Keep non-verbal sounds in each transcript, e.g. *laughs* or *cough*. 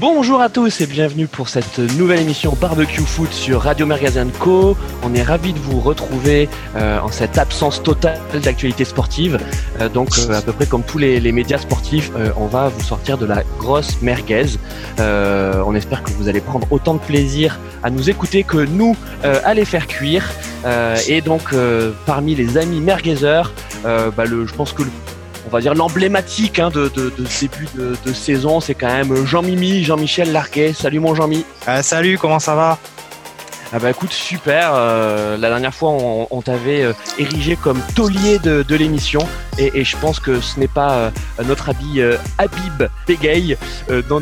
Bonjour à tous et bienvenue pour cette nouvelle émission Barbecue Foot sur Radio Magazine Co. On est ravis de vous retrouver euh, en cette absence totale d'actualité sportive. Euh, donc euh, à peu près comme tous les, médias sportifs, on va vous sortir de la grosse merguez. On espère que vous allez prendre autant de plaisir à nous écouter que nous à les faire cuire. Et donc parmi les amis merguezers, bah, je pense que le on va dire l'emblématique hein, de, de, de, début de, de saison, c'est quand même Jean-Mimi, Jean-Michel Larquet. Salut mon Jean-Mi. Euh, salut, comment ça va? Ah bah écoute, super. Euh, la dernière fois, on, on t'avait euh, érigé comme taulier de, de l'émission. Et, et, je pense que ce n'est pas euh, notre ami Habib Begay.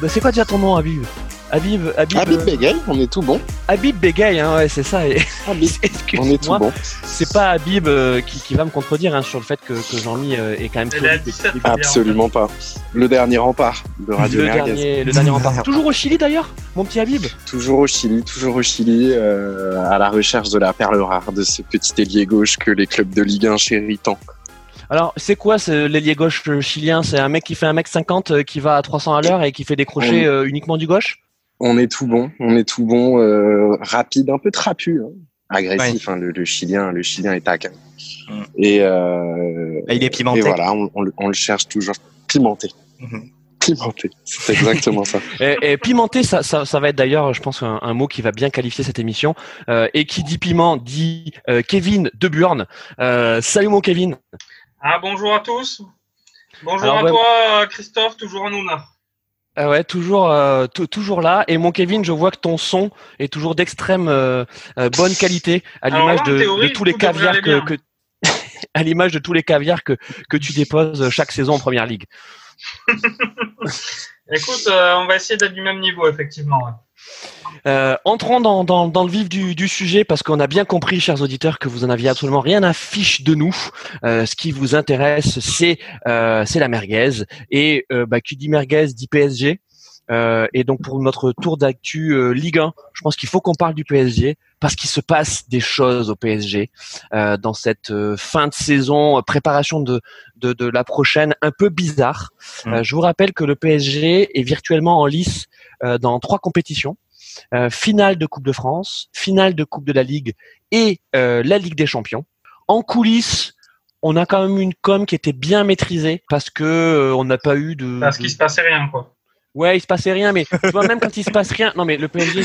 C'est quoi déjà ton nom, Habib? Habib, Habib, Habib Begay, on est tout bon. Habib Begay, hein, ouais, c'est ça. Et... Habib, *laughs* on est tout bon. C'est pas Habib euh, qui, qui, va me contredire hein, sur le fait que, que Jean-Mi euh, est quand même. 17, Absolument pas. Le dernier rempart de Radio le dernier, le dernier rempart. *laughs* toujours au Chili d'ailleurs, mon petit Habib. Toujours au Chili, toujours au Chili, euh, à la recherche de la perle rare de ce petit ailier gauche que les clubs de Ligue 1 chérissent tant. Alors, c'est quoi ce l'ailier gauche chilien? C'est un mec qui fait 1m50 euh, qui va à 300 à l'heure et qui fait des crochets euh, uniquement du gauche? On est tout bon, on est tout bon, euh, rapide, un peu trapu, hein. agressif. Ouais. Hein, le, le, chilien, le chilien est taquin. Mmh. Et, euh, et, il est pimenté. Et voilà, on, on, on le cherche toujours pimenté. Mmh. Pimenté, c'est exactement ça. *laughs* Et, et, pimenté, ça, ça, ça va être d'ailleurs, je pense, un, un, mot qui va bien qualifier cette émission. Euh, et qui dit piment dit euh, Kevin de Burn. salut mon Kevin. Ah bonjour à tous. Bonjour Alors, à ouais, toi Christophe, toujours un honneur. Ah ouais, toujours, euh, toujours là. Et mon Kevin, je vois que ton son est toujours d'extrême euh, euh, bonne qualité, à l'image de, de, tous les caviars que, que *laughs* à l'image de tous les caviars que que tu déposes chaque saison en première ligue. *laughs* Écoute, euh, on va essayer d'être du même niveau, effectivement. Ouais. Euh, entrons dans, le vif du, sujet parce qu'on a bien compris, chers auditeurs, que vous en aviez absolument rien à fiche de nous. Euh, ce qui vous intéresse, c'est euh, la merguez et euh, bah, qui dit merguez dit PSG. Euh, et donc pour notre tour d'actu euh, Ligue 1, je pense qu'il faut qu'on parle du PSG parce qu'il se passe des choses au PSG euh, dans cette euh, fin de saison, préparation de, de, de, la prochaine, un peu bizarre. Mmh. je vous rappelle que le PSG est virtuellement en lice dans trois compétitions. finale de Coupe de France, finale de Coupe de la Ligue et la Ligue des Champions. En coulisses, on a quand même une com qui était bien maîtrisée parce que on n'a pas eu de. Parce qu'il se passait rien, quoi. Ouais, il se passait rien, mais tu vois, même quand il se passe rien, non, mais le PSG,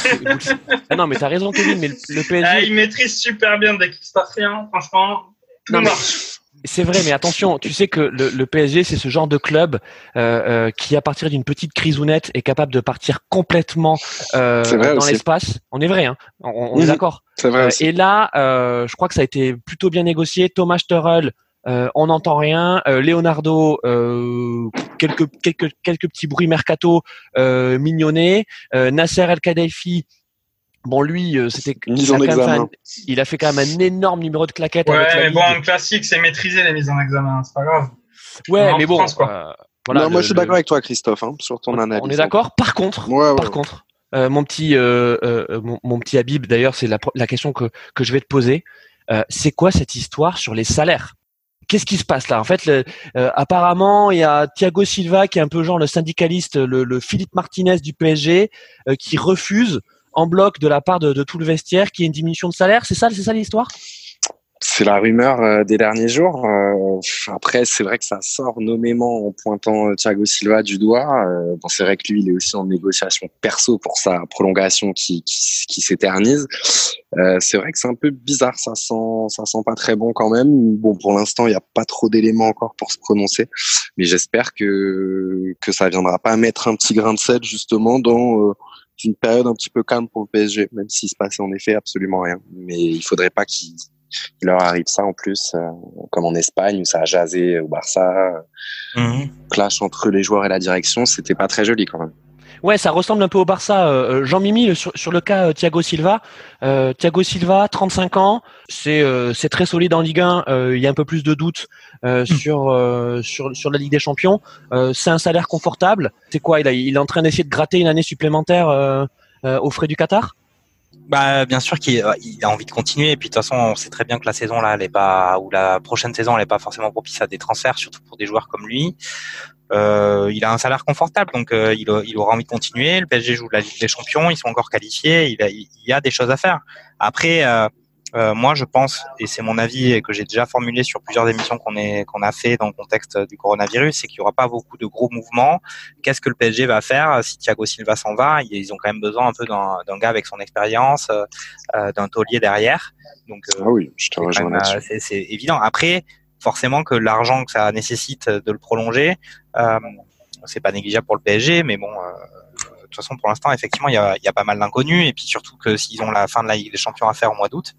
ah, non, mais t'as raison, Kevin, mais le, PSG. Ah, il maîtrise super bien dès qu'il se passe rien, franchement, tout non, marche. C'est vrai, mais attention, tu sais que le, le PSG, c'est ce genre de club euh, euh, qui, à partir d'une petite crisounette, est capable de partir complètement euh, dans l'espace. On est vrai, hein on, on mmh, est d'accord. Euh, et là, euh, je crois que ça a été plutôt bien négocié. Thomas euh, on n'entend rien. Euh, Leonardo, euh, quelques, quelques, quelques petits bruits mercato euh, mignonnés. Euh, Nasser El Khadaifi, bon lui, c'était. Un, il a fait quand même un énorme numéro de claquettes. Ouais, mais bon, en classique, c'est maîtrisé les mises en examen, c'est pas grave. Ouais, mais bon. France, voilà, non, le, moi je suis d'accord avec toi, Christophe, hein, sur ton on, analyse. On est d'accord. Par contre, ouais, ouais, par ouais. contre, euh, mon petit, euh, euh, mon, mon, petit Habib, d'ailleurs, c'est la, la, question que, que je vais te poser. c'est quoi cette histoire sur les salaires? Qu'est-ce qui se passe là? En fait, euh, apparemment, il y a Thiago Silva qui est un peu genre le syndicaliste, le, Philippe Martinez du PSG, euh, qui refuse en bloc de la part de, de tout le vestiaire qu'il y ait une diminution de salaire. C'est ça, c'est ça l'histoire? C'est la rumeur euh, des derniers jours. Euh, après, c'est vrai que ça sort nommément en pointant euh, Thiago Silva du doigt. Bon, c'est vrai que lui, il est aussi en négociation perso pour sa prolongation qui, qui, qui s'éternise. C'est vrai que c'est un peu bizarre. Ça sent, ça sent pas très bon quand même. Bon, pour l'instant, il n'y a pas trop d'éléments encore pour se prononcer, mais j'espère que que ça viendra pas mettre un petit grain de sel justement dans une période un petit peu calme pour le PSG, même s'il se passait en effet absolument rien. Mais il faudrait pas qu'il il leur arrive ça en plus, euh, comme en Espagne où ça a jasé au Barça. Mmh. Clash entre les joueurs et la direction, c'était pas très joli quand même. Ouais, ça ressemble un peu au Barça. Euh, Jean-Mimi, sur, sur, le cas euh, Thiago Silva, euh, Thiago Silva, 35 ans, c'est euh, c'est très solide en Ligue 1. Euh, il y a un peu plus de doutes mmh. sur, sur sur la Ligue des Champions. c'est un salaire confortable. C'est quoi il, a, il est en train d'essayer de gratter une année supplémentaire aux frais du Qatar? Bah, bien sûr qu'il a envie de continuer. Et puis de toute façon, on sait très bien que la saison là, elle est pas ou la prochaine saison, elle est pas forcément propice à des transferts, surtout pour des joueurs comme lui. euh, il a un salaire confortable, donc euh, il, aura envie de continuer. Le PSG joue la Ligue des Champions, ils sont encore qualifiés, il, il y a des choses à faire. Après, euh, euh, moi, je pense, et c'est mon avis et que j'ai déjà formulé sur plusieurs émissions qu'on qu'on a fait dans le contexte du coronavirus, c'est qu'il n'y aura pas beaucoup de gros mouvements. Qu'est-ce que le PSG va faire si Thiago Silva s'en va? Ils ont quand même besoin un peu d'un gars avec son expérience, euh, d'un taulier derrière. Donc, ah oui, je te rejoins C'est évident. Après, forcément que l'argent que ça nécessite de le prolonger, euh, c'est pas négligeable pour le PSG, mais bon, euh, toute façon, pour l'instant, effectivement, il y a, y a, pas mal d'inconnus, et puis surtout que s'ils ont la fin de la Ligue des Champions à faire au mois d'août,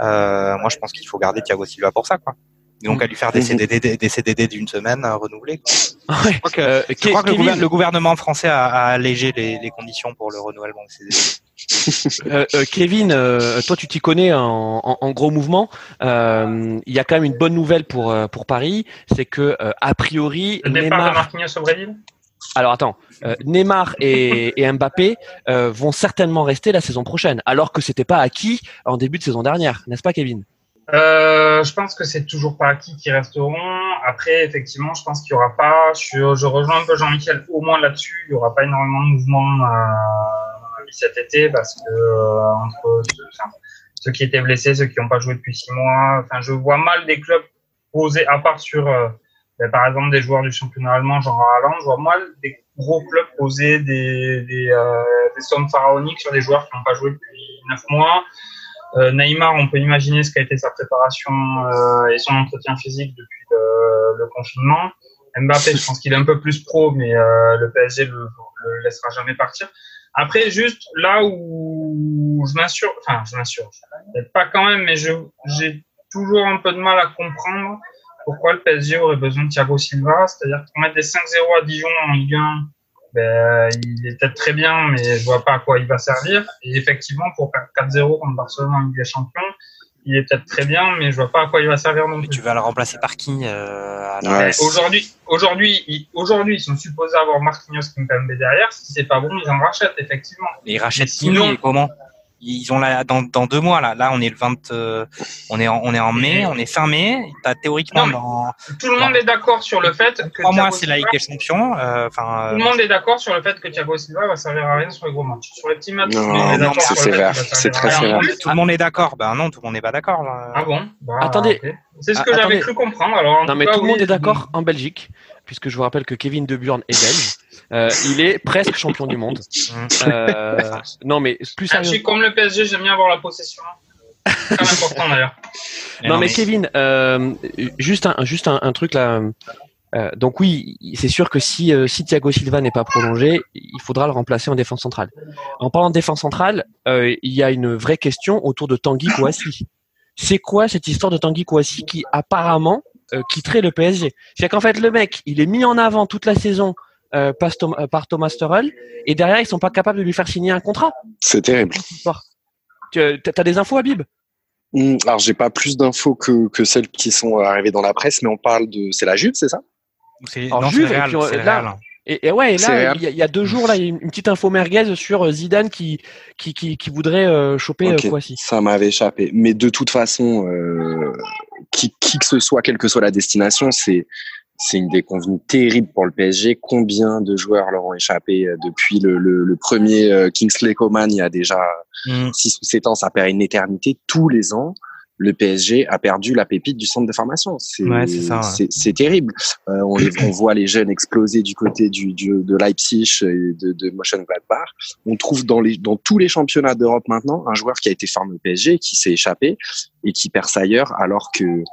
euh, moi, je pense qu'il faut garder Thiago Silva pour ça, quoi. Et donc, à lui faire des CDD, des CDD d'une semaine euh, renouvelés. Je crois que, je crois que le, gouvernement français a, a allégé les, les, conditions pour le renouvellement des CDD. *laughs* Euh, euh, Kevin, euh, toi tu t'y connais en, en, gros mouvement. Il y a quand même une bonne nouvelle pour pour Paris, c'est que a priori le départ de Marquinhos au Brésil? Alors attends, Neymar et, Mbappé vont certainement rester la saison prochaine, alors que c'était pas acquis en début de saison dernière, n'est-ce pas, Kevin? Euh, je pense que c'est toujours pas acquis qui resteront. Après, effectivement, je pense qu'il y aura pas. Je, rejoins un peu Jean-Michel au moins là-dessus. Il y aura pas énormément de mouvements cet été parce que euh, entre ceux, qui étaient blessés, ceux qui n'ont pas joué depuis six mois, enfin, je vois mal des clubs poser, à part sur, euh, ben, par exemple, des joueurs du championnat allemand, genre Haaland, je vois mal des gros clubs poser des, euh, des sommes pharaoniques sur des joueurs qui n'ont pas joué depuis neuf mois. Euh, Neymar, on peut imaginer ce qu'a été sa préparation euh, et son entretien physique depuis le, confinement. Mbappé, je pense qu'il est un peu plus pro, mais le PSG le, le laissera jamais partir. Après, juste là où je m'assure, enfin, je m'assure, pas quand même, mais j'ai toujours un peu de mal à comprendre pourquoi le PSG aurait besoin de Thiago Silva? C'est-à-dire pour mettre des 5-0 à Dijon en Ligue 1, ben, il est peut-être très bien, mais je vois pas à quoi il va servir. Et effectivement, pour faire 4-0 contre Barcelone en Ligue des Champions, il est peut-être très bien, mais je vois pas à quoi il va servir non plus. tu vas le remplacer par qui euh, Aujourd'hui, aujourd'hui, aujourd'hui, ils sont supposés avoir Marquinhos Kimpembe derrière. Si c'est pas bon, ils en rachètent effectivement. Mais ils rachètent sinon comment? Ils ont là dans, dans deux mois là. Là, on est le 20, euh, on est en, on est en mai, on est fin mai. T'as théoriquement dans tout le monde est d'accord sur le fait que trois mois c'est la Ligue des Champions. Euh, enfin, tout le monde est d'accord sur le fait que Thiago Silva va servir à rien sur les gros matchs. Sur les petits matchs, non, non c'est sévère, c'est très sévère. Tout le monde est d'accord. Ben non, tout le monde n'est pas d'accord. Ah bon bah, Attendez. C'est ce que ah, j'avais cru comprendre. Alors, non, mais tout le monde est d'accord en Belgique, puisque je vous rappelle que Kevin De Burn est belge. Euh, il est presque champion du monde. Euh, non, mais plus ah, sérieux. comme le PSG, j'aime bien avoir la possession. C'est important d'ailleurs. *laughs* Non, mais Kevin, euh, juste un, juste un, truc là. Euh, donc oui, c'est sûr que si, euh, si Thiago Silva n'est pas prolongé, il faudra le remplacer en défense centrale. En parlant de défense centrale, euh, il y a une vraie question autour de Tanguy Kouassi. C'est quoi cette histoire de Tanguy Kouassi qui apparemment euh, quitterait le PSG C'est qu'en fait le mec, il est mis en avant toute la saison euh, euh, par, Thomas Tuchel et derrière ils sont pas capables de lui faire signer un contrat. C'est terrible. Tu as des infos, Habib? Mmh, Alors j'ai pas plus d'infos que, que celles qui sont arrivées dans la presse, mais on parle de c'est la Juve, c'est ça? C'est Juve. Et, et, ouais, là, il y, a deux jours, là, une petite info merguez sur euh, Zidane qui, qui, qui, qui voudrait choper okay. Ça m'avait échappé. Mais de toute façon, euh, qui, qui que ce soit, quelle que soit la destination, c'est c'est une déconvenue terrible pour le PSG. Combien de joueurs leur ont échappé euh, depuis le, le, le premier euh, Kingsley Coman il y a déjà 6 mm. ou 7 ans, ça perd une éternité. Tous les ans, le PSG a perdu la pépite du centre de formation. C'est ouais, ouais. terrible. Euh, on, les, on, voit les jeunes exploser du côté du, du de Leipzig et de, de Mönchengladbach. On trouve dans, les, dans tous les championnats d'Europe maintenant un joueur qui a été formé au PSG, qui s'est échappé et qui perce ailleurs alors que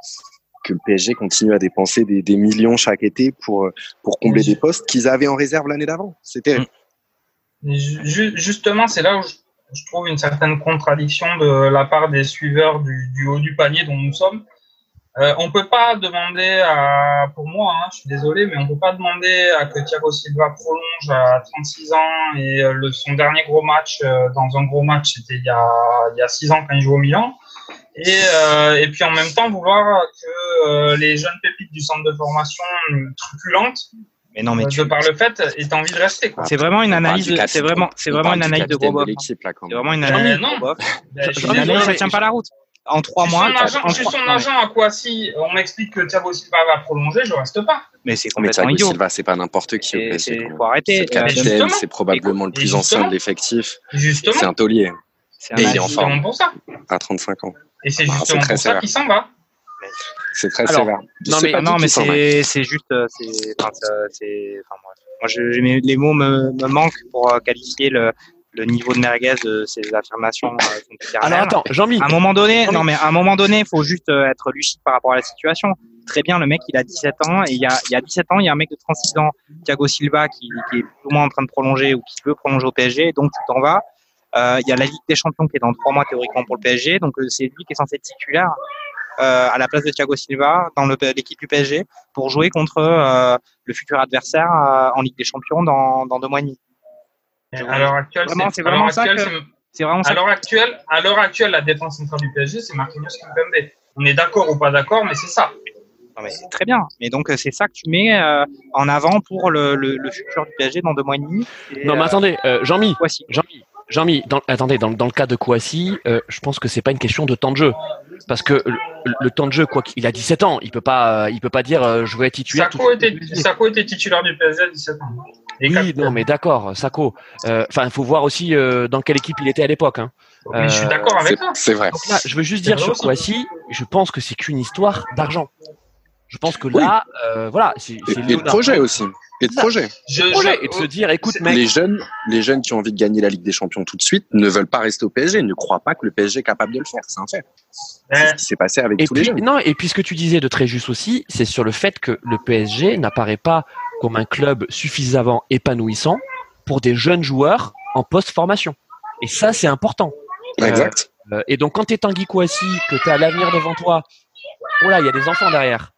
que le PSG continue à dépenser des, des millions chaque été pour, pour combler des postes qu'ils avaient en réserve l'année d'avant. C'était. Justement, c'est là où je, trouve une certaine contradiction de la part des suiveurs du, du haut du panier dont nous sommes. Euh, on peut pas demander à, pour moi, hein, je suis désolé, mais on peut pas demander à que Thiago Silva prolonge à 36 ans et euh, le, son dernier gros match euh, dans un gros match, c'était il y a il y a 6 ans quand il joue au Milan et, euh, et puis en même temps vouloir que euh, les jeunes pépites du centre de formation truculentes mais non, mais euh, tu... de par le fait, aient envie de rester. C'est vraiment une analyse. C'est vraiment, c'est vraiment une analyse de gros bof. C'est vraiment une analyse de gros bof. Ça tient pas la route. En trois mois. je suis son agent à quoi si on m'explique que Thiago Silva va prolonger, je reste pas. Mais c'est Mais complètement Thiago idiot. Silva, c'est pas n'importe qui au C'est- PSG. faut arrêter. C'est le Mais capitaine, justement. c'est probablement le Et plus ancien de l'effectif. Justement, C'est un taulier Et il est en forme. pour ça. à 35 ans. Et c'est Ah, c'est justement très pour ça sévère. qu'il s'en va. C'est très Alors, sévère. Je non, mais- pas non, mais c'est c'est juste, euh, c'est, enfin, ça- c'est, enfin, bref. Moi, je, les mots me, me manquent pour euh, qualifier le, le niveau de merguez de ces affirmations. euh. Alors attends, Jean-Mi, À un moment donné, Non, mais à un moment donné, il faut juste euh, être lucide par rapport à la situation. Très bien, le mec, il a 17 ans et il y a, il y a 17 ans, il y a un mec de 36 ans, Thiago Silva, qui, qui est plus ou moins en train de prolonger ou qui veut prolonger au PSG, donc tu t'en vas. Euh, il y a la Ligue des Champions qui est dans trois mois théoriquement pour le PSG, donc euh, c'est lui qui est censé être titulaire euh, à la place de Thiago Silva dans l'équipe du PSG pour jouer contre euh, le futur adversaire euh, en Ligue des Champions dans, dans deux mois et demi. À l'heure actuelle, Vraiment, c'est vraiment ça à l'heure actuelle, à l'heure actuelle, la défense centrale du PSG, c'est Marquinhos Kimpembe. On est d'accord ou pas d'accord, mais c'est ça. Non, mais très bien. Mais donc c'est ça que tu mets euh, en avant pour le, le, le futur du PSG dans deux mois et demi. Et, non mais attendez, euh, Jean-Mi, voici. Jean-Mi, Jean-Mi, dans, attendez, dans, dans le cas de Kouassi, euh, je pense que c'est pas une question de temps de jeu, parce que le, le temps de jeu, quoi qu'il a 17 ans, il peut pas, euh, il peut pas dire euh, je veux être titulaire. Sako était, Sako était titulaire du PSG à 17 ans. Et Oui, capitaine. non mais d'accord, Sako. Euh, Enfin, il faut voir aussi euh, dans quelle équipe il était à l'époque. Hein. Mais je suis d'accord avec C'est- toi. C'est vrai. Là, je veux juste dire sur. Kouassi, je pense que c'est qu'une histoire d'argent. Je pense que là, euh, voilà, c'est Leonardo. projet aussi. Et de Ça. projet. Je, projet, je- et de se dire, écoute mec, Les jeunes, les jeunes qui ont envie de gagner la Ligue des Champions tout de suite ne veulent pas rester au PSG, ne croient pas que le PSG est capable de le faire. C'est un fait. C'est ce qui s'est passé avec Et tous les jeunes. non, et puis ce que tu disais de très juste aussi, c'est sur le fait que le PSG n'apparaît pas comme un club suffisamment épanouissant pour des jeunes joueurs en post-formation. Et ça, c'est important. Exact. Euh, et donc, quand tu es Tanguy Kouassi, que tu as l'avenir devant toi, oh là, il y a des enfants derrière.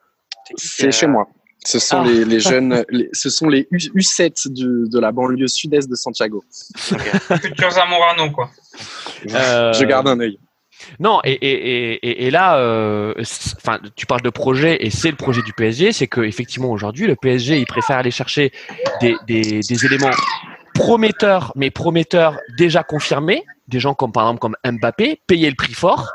C'est chez moi. Ce sont Ah. les, les *laughs* jeunes, les- ce sont les U, U7 du- de la banlieue sud-est de Santiago. Futur Zamorano, quoi. Euh, Je garde un œil. Non, et, et, et, là, euh, tu parles de projet, et c'est le projet du PSG, c'est que effectivement aujourd'hui, le PSG, il préfère aller chercher des, des, des éléments prometteurs, mais prometteurs déjà confirmés, des gens comme par exemple comme Mbappé, payer le prix fort,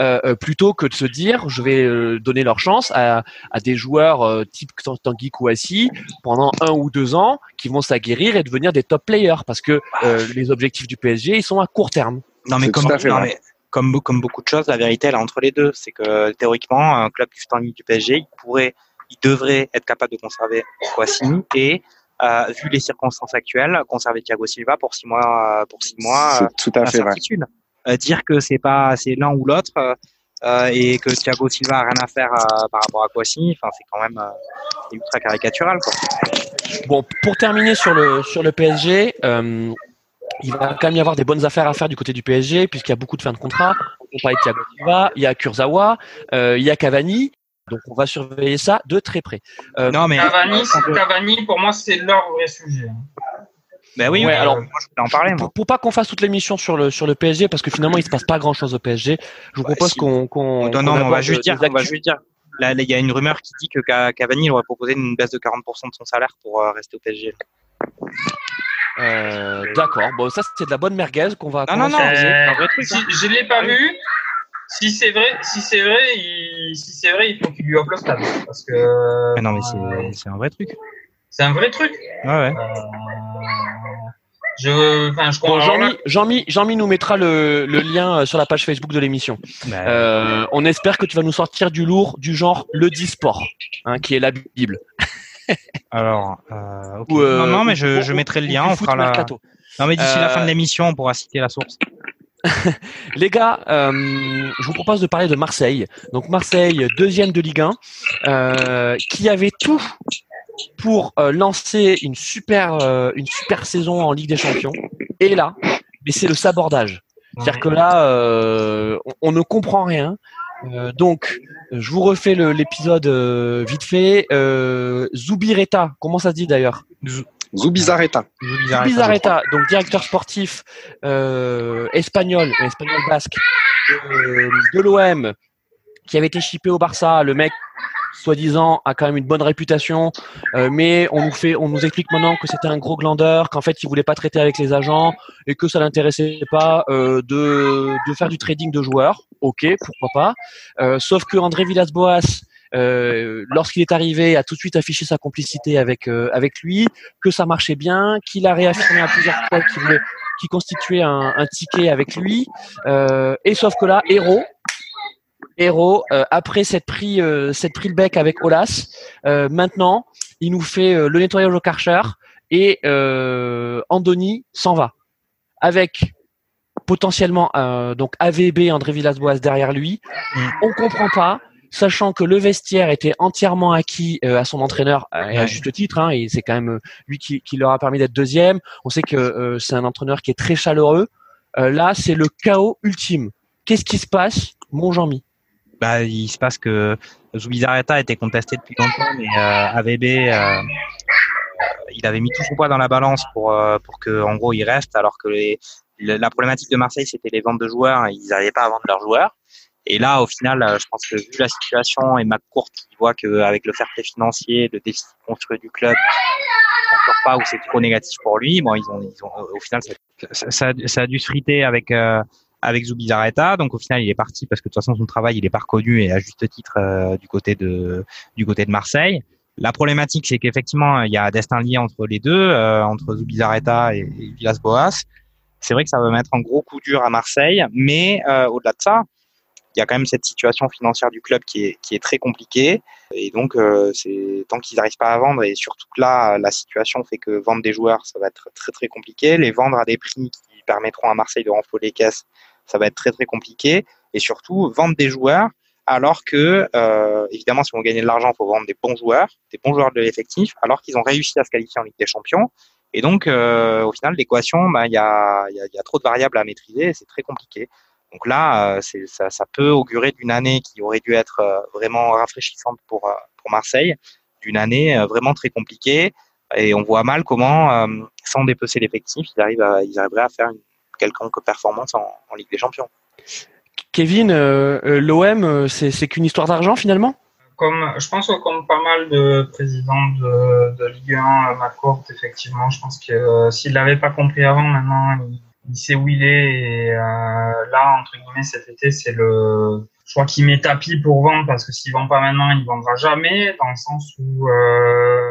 euh, euh, plutôt que de se dire, je vais euh, donner leur chance à, à des joueurs euh, type Tanguy Kouassi pendant un ou deux ans, qui vont s'aguerrir et devenir des top players, parce que euh, les objectifs du PSG, ils sont à court terme. Non mais comme non, mais comme comme beaucoup de choses, la vérité elle est entre les deux. C'est que théoriquement, un club du standing du PSG, il pourrait, il devrait être capable de conserver Kouassi et euh, vu les circonstances actuelles, conserver Thiago Silva pour six mois, pour six mois, C'est tout à fait vrai. Euh, dire que c'est pas c'est l'un ou l'autre euh, euh, et que Thiago Silva a rien à faire euh, par rapport à Kouassi, enfin c'est quand même euh, ultra caricatural quoi. Bon, pour terminer sur le sur le PSG, euh, il va quand même y avoir des bonnes affaires à faire du côté du PSG puisqu'il y a beaucoup de fins de contrat. On parlait de Thiago Silva, il y a Kurzawa, euh, il y a Cavani. Donc on va surveiller ça de très près. Euh, Non mais Cavani, c'est- Cavani, pour moi, c'est leur vrai sujet. Ben oui, Ouais, oui, alors, moi je voulais en parler moi. pour, pour pas qu'on fasse toute l'émission sur le sur le PSG parce que finalement il se passe pas grand chose au PSG, je vous Ouais, propose si. qu'on qu'on Non, non, on va aborde juste dire, on va juste dire. Là, il y a une rumeur qui dit que Ca- Cavani il aurait proposé une baisse de 40% de son salaire pour euh, rester au PSG. Euh, D'accord. Bon, ça c'est de la bonne merguez qu'on va. Non, non, non, c'est un vrai truc. Si, hein. je l'ai pas vu. Si c'est vrai, si c'est vrai, il, si c'est vrai, il faut qu'il lui offre le stade. Parce que. Mais non, mais c'est- c'est un vrai truc. C'est un vrai truc. Ouais, ouais. Euh, je, enfin, je Bon, Jean-Mi, Jean-Mi, Jean-Mi nous mettra le, le lien euh, sur la page Facebook de l'émission. Bah, Euh, on espère que tu vas nous sortir du lourd, du genre le e-sport, hein, qui est la Bible. *laughs* alors, euh. Ou, euh, non, non, mais je, ou- je mettrai le lien. On fera la. Non, mais d'ici la fin de l'émission, on pourra citer la source. *laughs* Les gars, euh, je vous propose de parler de Marseille. Donc Marseille, deuxième de Ligue 1, euh, qui avait tout pour euh, lancer une super, euh, une super saison en Ligue des Champions. Et là, mais c'est le sabordage. C'est-à-dire que là, euh, on, on ne comprend rien. Euh, donc, je vous refais l'épisode euh, vite fait. Euh, Zubireta, comment ça se dit d'ailleurs? Zubizarreta. Bizarreta, donc directeur sportif euh, espagnol, espagnol basque euh, de l'OM, qui avait été chippé au Barça. Le mec, soi-disant, a quand même une bonne réputation, euh, mais on nous fait, on nous explique maintenant que c'était un gros glandeur, qu'en fait il voulait pas traiter avec les agents et que ça l'intéressait pas euh, de, de faire du trading de joueurs. Ok, pourquoi pas. Euh, sauf que André Villas-Boas euh, lorsqu'il est arrivé, a tout de suite affiché sa complicité avec avec lui, que ça marchait bien, qu'il a réaffirmé à plusieurs fois qu'il voulait, qu'il constituait un, un, ticket avec lui. et sauf que là, héros, héros, après cette pris cette pris le bec avec Olas, maintenant il nous fait le nettoyage au Karcher et Andoni s'en va avec potentiellement euh, donc AVB André Villas-Boas derrière lui. Mm. On comprend pas, sachant que le vestiaire était entièrement acquis euh, à son entraîneur euh, et à juste titre. Hein, et c'est quand même lui qui, qui, leur a permis d'être deuxième. On sait que c'est un entraîneur qui est très chaleureux. là, c'est le chaos ultime. Qu'est-ce qui se passe, mon Jean-Mi bah, il se passe que Zubizarreta était contesté depuis longtemps, mais AVB il avait mis tout son poids dans la balance pour pour que en gros il reste alors que la problématique de Marseille, c'était les ventes de joueurs. Ils n'arrivaient pas à vendre leurs joueurs. Et là, au final, euh, je pense que vu la situation et McCourt qui voit qu'avec le fair play financier, le déficit construit du club, encore pas où c'est trop négatif pour lui. Bon, ils ont, ils ont au final, ça, ça, a dû se friter avec euh, avec Zubizarreta. Donc au final, il est parti parce que de toute façon, son travail, il est pas reconnu et à juste titre euh, du côté de du côté de Marseille. La problématique, c'est qu'effectivement, il y a un destin lié entre les deux, euh, entre Zubizarreta et, et Villas-Boas. C'est vrai que ça va mettre un gros coup dur à Marseille, mais euh, au-delà de ça, il y a quand même cette situation financière du club qui est, qui est très compliquée. Et donc, tant qu'ils n'arrivent pas à vendre, et surtout que là, la situation fait que vendre des joueurs, ça va être très très compliqué. Les vendre à des prix qui permettront à Marseille de renflouer les caisses, ça va être très très compliqué. Et surtout, vendre des joueurs, alors que, euh, évidemment, si on veut gagner de l'argent, il faut vendre des bons joueurs, des bons joueurs de l'effectif, alors qu'ils ont réussi à se qualifier en Ligue des Champions. Et donc, euh, au final, l'équation, bah, il y, a, y, y, a, trop de variables à maîtriser et c'est très compliqué. Donc là, euh, ça, ça, peut augurer d'une année qui aurait dû être euh, vraiment rafraîchissante pour, pour Marseille, d'une année vraiment très compliquée. Et on voit mal comment, sans dépecer l'effectif, ils, ils arriveraient à faire une quelconque performance en, en Ligue des Champions. Kevin, l'OM, c'est qu'une histoire d'argent finalement? Comme je pense que comme pas mal de présidents de, de Ligue 1, McCourt, effectivement, je pense que euh, s'il l'avait pas compris avant, maintenant il, sait où il est. Et euh, là, entre guillemets, cet été, c'est le, je crois qu'il met tapis pour vendre parce que s'il vend pas maintenant, il vendra jamais. Dans le sens où euh,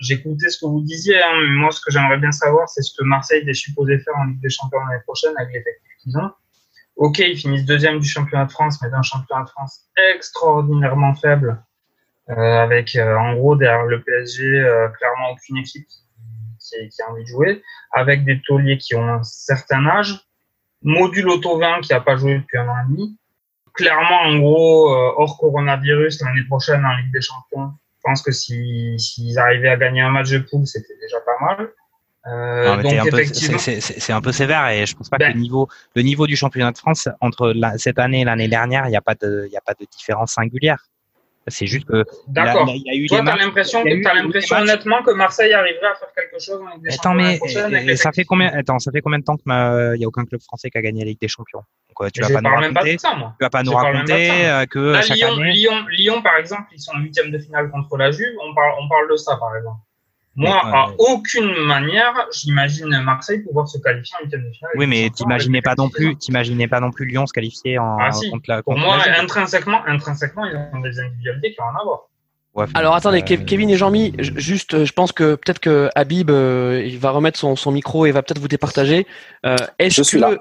j'écoutais ce que vous disiez, hein, mais moi, ce que j'aimerais bien savoir, c'est ce que Marseille est supposé faire en Ligue des Champions l'année prochaine avec l'effectif qu'ils ont. Ok, ils finissent deuxième du championnat de France, mais d'un championnat de France extraordinairement faible, euh, avec euh, en gros derrière le PSG euh, clairement aucune équipe qui, a envie de jouer, avec des tauliers qui ont un certain âge, module auto 20 qui n'a pas joué depuis un an et demi. Clairement, en gros, hors coronavirus, l'année prochaine en Ligue des Champions, pense que s'ils si, arrivaient à gagner un match de poule, c'était déjà pas mal. Euh, c'est un peu sévère et je pense pas que le ben. niveau, le niveau du championnat de France entre la, cette année et l'année dernière, il n'y a pas de, il y a pas de différence singulière. C'est juste que. D'accord. Toi, t'as l'impression, t'as l'impression honnêtement que Marseille arriverait à faire quelque chose en Ligue des Attends, mais et, ça fait combien Attends, ça fait combien de temps qu'il n'y a aucun club français qui a gagné la Ligue des Champions Donc, tu vas pas nous raconter. Ça, moi. Tu vas pas nous raconter euh, que Là, chaque Lyon, année... Lyon, Lyon, par exemple, ils sont en huitième de finale contre la Juve. On parle, on parle de ça, par exemple. Moi, à aucune manière, j'imagine Marseille pouvoir se qualifier en huitième de finale. Oui, mais t'imaginais pas non plus, t'imaginais pas non plus Lyon se qualifier en ah, si. contre la. Pour moi, intrinsèquement, intrinsèquement, ils ont des individualités qui ont à avoir. Ouais, Alors attendez, euh... Kevin et Jean-Mi, juste, je pense que peut-être que Habib, euh, il va remettre son, son, micro et va peut-être vous départager. Euh, est-ce je suis là.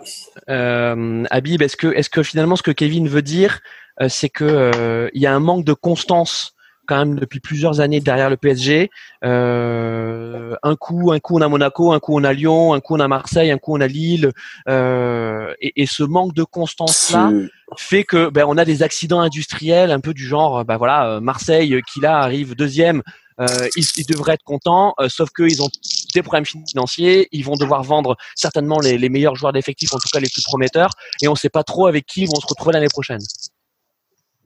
Euh, Habib, est-ce que, est-ce que finalement ce que Kevin veut dire, euh, c'est que euh, il y a un manque de constance quand même depuis plusieurs années derrière le PSG. Euh, un coup, un coup on a Monaco, un coup on a Lyon, un coup on a Marseille, un coup on a Lille. Euh, et, et, ce manque de constance là fait que ben, on a des accidents industriels un peu du genre, ben voilà, euh, Marseille qui là arrive deuxième. Euh, ils, ils, devraient être contents, euh, sauf qu'ils ont des problèmes financiers, ils vont devoir vendre certainement les, les meilleurs joueurs d'effectifs, en tout cas les plus prometteurs, et on ne sait pas trop avec qui ils vont se retrouver l'année prochaine.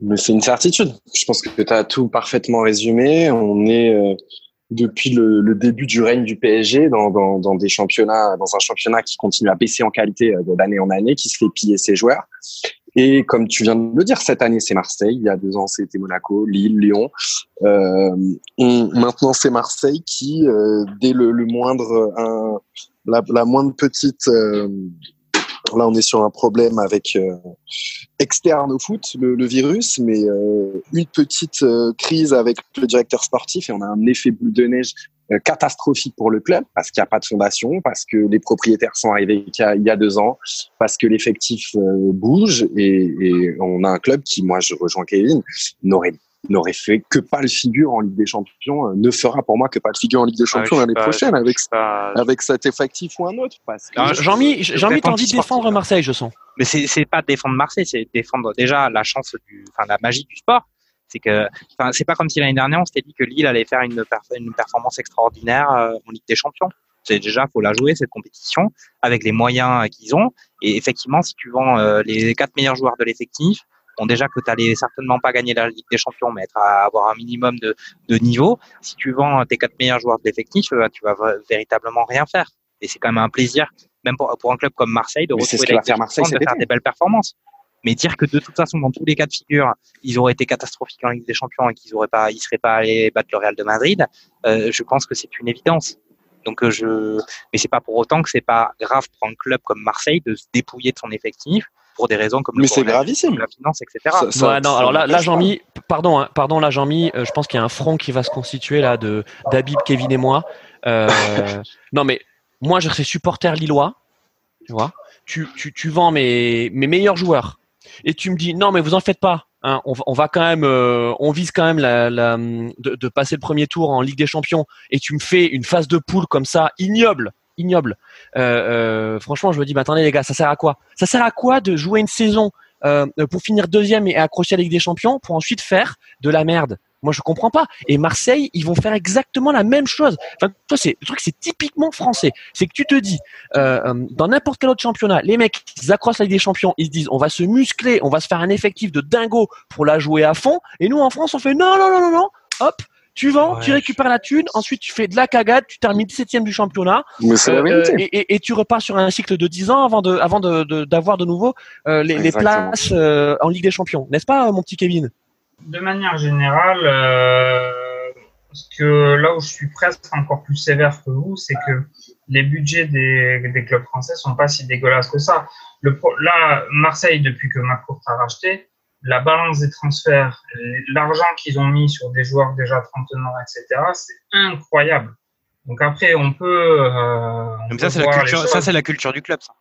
Mais c'est une certitude. Je pense que tu as tout parfaitement résumé. On est euh, depuis le, le, début du règne du PSG dans, dans, dans, des championnats, dans un championnat qui continue à baisser en qualité euh, d'année en année, qui se fait piller ses joueurs. Et comme tu viens de le dire, cette année c'est Marseille. Il y a deux ans c'était Monaco, Lille, Lyon. Euh, on, maintenant c'est Marseille qui, euh, dès le, le moindre, un, la, la, moindre petite là, on est sur un problème avec euh, externe au foot, le, virus, mais euh, une petite crise avec le directeur sportif et on a un effet boule de neige catastrophique pour le club parce qu'il n'y a pas de fondation, parce que les propriétaires sont arrivés il y a deux ans, parce que l'effectif bouge et, et, on a un club qui, moi, je rejoins Kevin, n'aurait n'aurait fait que pas le figure en Ligue des Champions, euh, ne fera pour moi que pas le figure en Ligue des Champions l'année prochaine avec, avec cet effectif ou un autre. Jean-Mi, Jean-Mi, t'as envie de défendre Marseille, je sens. Mais c'est, c'est pas défendre Marseille, c'est défendre déjà la chance du, enfin, la magie du sport. C'est que, enfin, c'est pas comme si l'année dernière on s'était dit que Lille allait faire une, une performance extraordinaire euh, en Ligue des Champions. C'est déjà, faut la jouer cette compétition avec les moyens qu'ils ont. Et effectivement, si tu vends euh, les quatre meilleurs joueurs de l'effectif, Bon, déjà que tu n'allais certainement pas gagner la Ligue des Champions, mais être à avoir un minimum de, de niveau. Si tu vends tes quatre meilleurs joueurs de l'effectif, euh, tu vas véritablement rien faire. Et c'est quand même un plaisir, même pour, pour un club comme Marseille, de retrouver ce faire Marseille, de faire des belles performances. Mais dire que de toute façon, dans tous les cas de figure, ils auraient été catastrophiques en Ligue des Champions et qu'ils auraient pas, ils seraient pas allés battre le Real de Madrid, euh, je pense que c'est une évidence. Donc euh, je, mais c'est pas pour autant que c'est pas grave pour un club comme Marseille de se dépouiller de son effectif pour des raisons comme mais c'est gravissime. la finance etc ouais, non alors là, là Jean-Mi pardon hein, pardon là Jean-Mi euh, je pense qu'il y a un front qui va se constituer là de d'Abib Kevin et moi. Euh, *laughs* non mais moi je serais supporter lillois tu vois. Tu, tu, tu vends mes, mes meilleurs joueurs et tu me dis non mais vous en faites pas hein, on, on, va quand même euh, on vise quand même la, la de, de passer le premier tour en Ligue des Champions et tu me fais une phase de poule comme ça ignoble ignoble. Euh, euh, franchement, je me dis, bah, attendez les gars, ça sert à quoi? Ça sert à quoi de jouer une saison euh, pour finir deuxième et accrocher la Ligue des Champions pour ensuite faire de la merde? Moi, je comprends pas. Et Marseille, ils vont faire exactement la même chose. Enfin, toi, c'est le truc, c'est typiquement français. C'est que tu te dis, dans n'importe quel autre championnat, les mecs, ils accrochent la Ligue des Champions, ils se disent, on va se muscler, on va se faire un effectif de dingo pour la jouer à fond. Et nous, en France, on fait non, non, non, non, non. Hop, tu vends, tu récupères la thune, ensuite tu fais de la cagade, tu termines 17 du championnat. Euh, et, et, tu repars sur un cycle de 10 ans avant de, avant de, d'avoir de, nouveau euh, les, les, places euh, en Ligue des Champions. N'est-ce pas, mon petit Kevin? De manière générale, parce que là où je suis presque encore plus sévère que vous, c'est que les budgets des, des clubs français sont pas si dégueulasses que ça. Le, là, Marseille, depuis que Macron a racheté, la balance des transferts, l'argent qu'ils ont mis sur des joueurs déjà trentenaires, etc., c'est incroyable. Donc après, on peut. Euh, ça, c'est la culture. Ça, c'est la culture du club. Ça.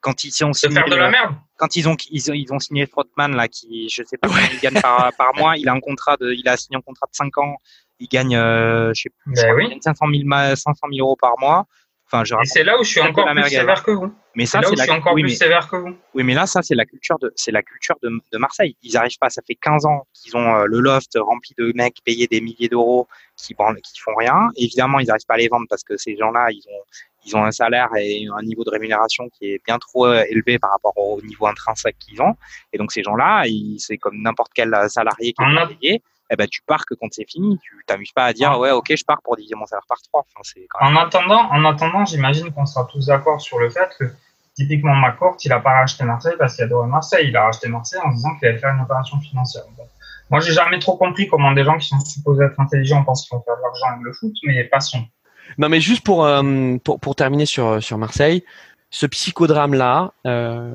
Quand ils ont signé, faire de la merde. Quand ils ont ils ont, signé Trotman là, qui je sais pas combien il gagne par, par mois, il a un contrat de, il a signé un contrat de 5 ans. Il gagne, euh, je sais plus, ben oui. 500 000, 500 000 euros par mois. Enfin, je Et c'est là où je suis encore plus sévère que vous. Mais ça, c'est la... encore plus sévère que vous. Oui, mais là, ça, c'est la culture de, c'est la culture de, de, Marseille. Ils arrivent pas. Ça fait 15 ans qu'ils ont euh, le loft rempli de mecs payés des milliers d'euros qui, qui font rien. évidemment, ils n'arrivent pas à les vendre parce que ces gens-là, ils ont, ils ont un salaire et un niveau de rémunération qui est bien trop euh, élevé par rapport au niveau intrinsèque qu'ils ont. Et donc, ces gens-là, c'est comme n'importe quel salarié qui est payé eh ben, tu pars que quand c'est fini. Tu t'amuses pas à dire, ouais, ok, je pars pour diviser mon salaire par trois. En attendant, en attendant, j'imagine qu'on sera tous d'accord sur le fait que typiquement McCourt, il a pas racheté Marseille parce qu'il adorait Marseille. Il a racheté Marseille en disant qu'il allait faire une opération financière. Bon. Moi, j'ai jamais trop compris comment des gens qui sont supposés être intelligents pensent qu'ils vont faire de l'argent avec le foot, mais passons. Non, mais juste pour, euh, pour, pour, terminer sur, sur Marseille, ce psychodrame-là, euh,